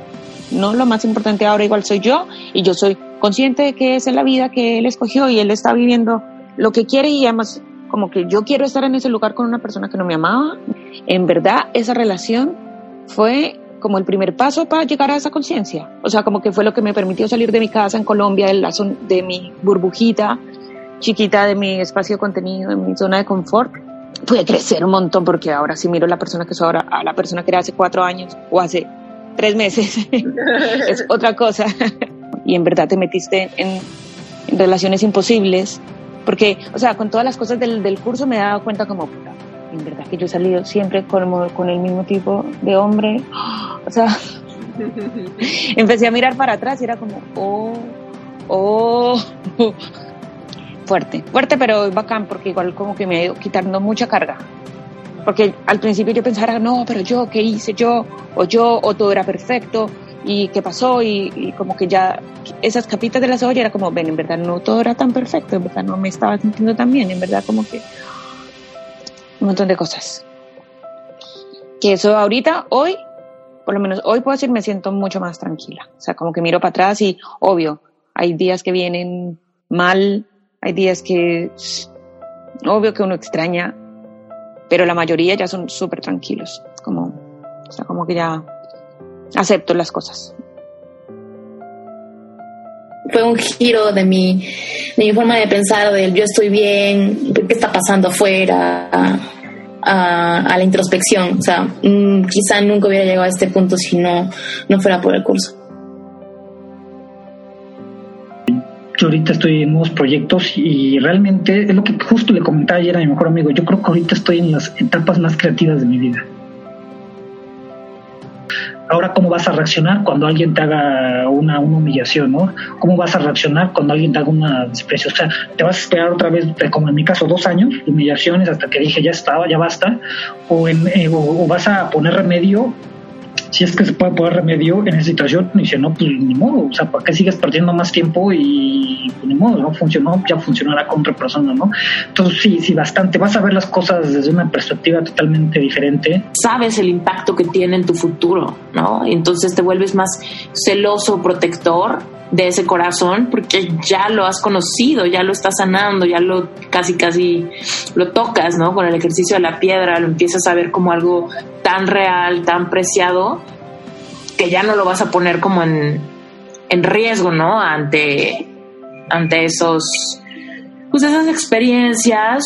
no, lo más importante ahora igual soy yo y yo soy consciente de que esa es la vida que él escogió y él está viviendo lo que quiere y además como que yo quiero estar en ese lugar con una persona que no me amaba. En verdad, esa relación fue como el primer paso para llegar a esa conciencia. O sea, como que fue lo que me permitió salir de mi casa en Colombia, de, la de mi burbujita chiquita, de mi espacio de contenido, de mi zona de confort. Pude crecer un montón porque ahora sí miro la persona que soy ahora, a la persona que era hace cuatro años o hace tres meses. es otra cosa y en verdad te metiste en, relaciones imposibles, porque, o sea, con todas las cosas del, del curso me he dado cuenta como, en verdad que yo he salido siempre con, con el mismo tipo de hombre, o sea, empecé a mirar para atrás y era como, oh, oh, fuerte, fuerte pero bacán porque igual como que me ha ido quitando mucha carga. Porque al principio yo pensaba, no, pero yo, ¿qué hice yo? O yo, o todo era perfecto, y qué pasó y, como que ya esas capitas de la cebolla era como, ven, en verdad no todo era tan perfecto, en verdad no me estaba sintiendo tan bien, en verdad como que un montón de cosas. Que eso ahorita, hoy, por lo menos hoy puedo decir, me siento mucho más tranquila. O sea, como que miro para atrás y, obvio, hay días que vienen mal, hay días que, obvio que uno extraña, pero la mayoría ya son súper tranquilos. Como, o sea, como que ya acepto las cosas. Fue un giro de mi, de mi forma de pensar, del yo estoy bien, qué está pasando afuera, a, la introspección. O sea, mm, quizá nunca hubiera llegado a este punto si no, no fuera por el curso. Yo ahorita estoy en nuevos proyectos y realmente es lo que justo le comentaba ayer a mi mejor amigo. Yo creo que ahorita estoy en las etapas más creativas de mi vida Ahora, ¿cómo vas a reaccionar cuando alguien te haga una, humillación, ¿no? ¿Cómo vas a reaccionar cuando alguien te haga una desprecio? O sea, ¿te vas a esperar otra vez, como en mi caso, dos años de humillaciones hasta que dije ya estaba, ya basta? ¿O, en, eh, o, vas a poner remedio si es que se puede poner remedio en esa situación, y dice, no, pues ni modo, o sea, ¿para qué sigues perdiendo más tiempo? Y pues, ni modo, no funcionó, ya funcionará con otra persona, ¿no? Entonces sí, sí, bastante, vas a ver las cosas desde una perspectiva totalmente diferente. Sabes el impacto que tiene en tu futuro, ¿no? Entonces te vuelves más celoso, protector de ese corazón porque ya lo has conocido, ya lo estás sanando, ya lo casi casi lo tocas, ¿no? Con el ejercicio de la piedra lo empiezas a ver como algo tan real, tan preciado que ya no lo vas a poner como en, en riesgo, ¿no? Ante ante esos pues esas experiencias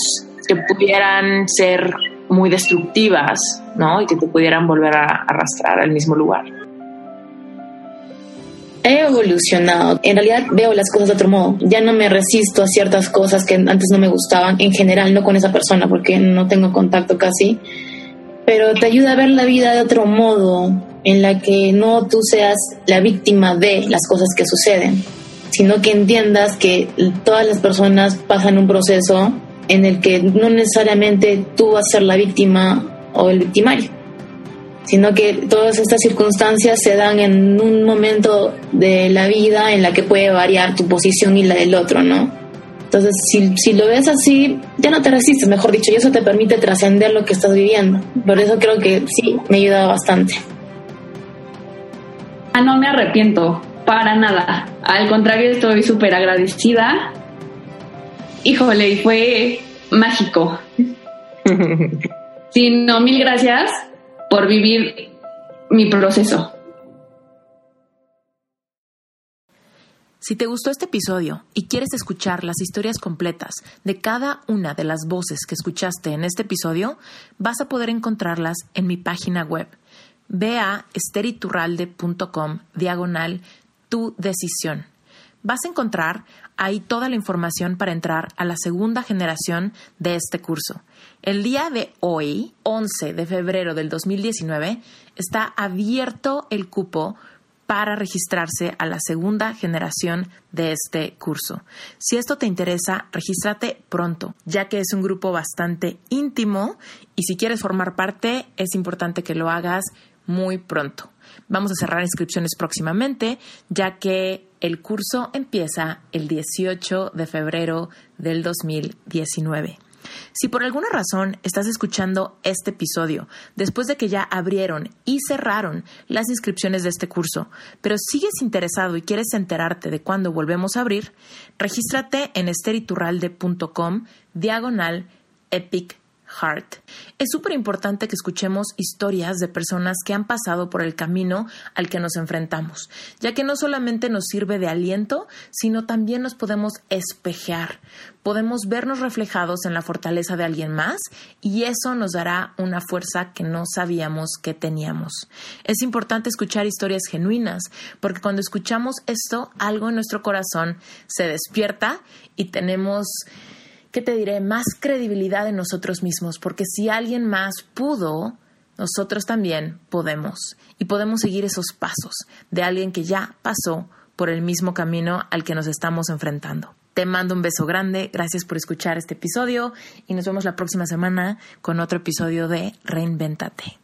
que pudieran ser muy destructivas, ¿no? Y que te pudieran volver a arrastrar al mismo lugar he evolucionado. En realidad veo las cosas de otro modo. Ya no me resisto a ciertas cosas que antes no me gustaban, en general, no con esa persona, porque no tengo contacto casi. Pero te ayuda a ver la vida de otro modo, en la que no tú seas la víctima de las cosas que suceden, sino que entiendas que todas las personas pasan un proceso en el que no necesariamente tú vas a ser la víctima o el victimario sino que todas estas circunstancias se dan en un momento de la vida en la que puede variar tu posición y la del otro, ¿no? Entonces, si, lo ves así, ya no te resistes, mejor dicho, y eso te permite trascender lo que estás viviendo. Por eso creo que sí, me ha ayudado bastante. Ah, no me arrepiento, para nada. Al contrario, estoy súper agradecida. Híjole, fue mágico. sí, no, mil gracias por vivir mi proceso. Si te gustó este episodio y quieres escuchar las historias completas de cada una de las voces que escuchaste en este episodio, vas a poder encontrarlas en mi página web. Ve a esteriturralde.com diagonal tu decisión. Vas a encontrar ahí toda la información para entrar a la segunda generación de este curso. El día de hoy, 11 de febrero del 2019, está abierto el cupo para registrarse a la segunda generación de este curso. Si esto te interesa, regístrate pronto, ya que es un grupo bastante íntimo y si quieres formar parte, es importante que lo hagas muy pronto. Vamos a cerrar inscripciones próximamente, ya que el curso empieza el 18 de febrero del 2019. Si por alguna razón estás escuchando este episodio después de que ya abrieron y cerraron las inscripciones de este curso, pero sigues interesado y quieres enterarte de cuándo volvemos a abrir, regístrate en esteriturralde.com diagonal epic Heart. Es súper importante que escuchemos historias de personas que han pasado por el camino al que nos enfrentamos, ya que no solamente nos sirve de aliento, sino también nos podemos espejear. Podemos vernos reflejados en la fortaleza de alguien más y eso nos dará una fuerza que no sabíamos que teníamos. Es importante escuchar historias genuinas, porque cuando escuchamos esto, algo en nuestro corazón se despierta y tenemos ¿qué te diré? Más credibilidad en nosotros mismos, porque si alguien más pudo, nosotros también podemos. Y podemos seguir esos pasos de alguien que ya pasó por el mismo camino al que nos estamos enfrentando. Te mando un beso grande, gracias por escuchar este episodio y nos vemos la próxima semana con otro episodio de Reinventate.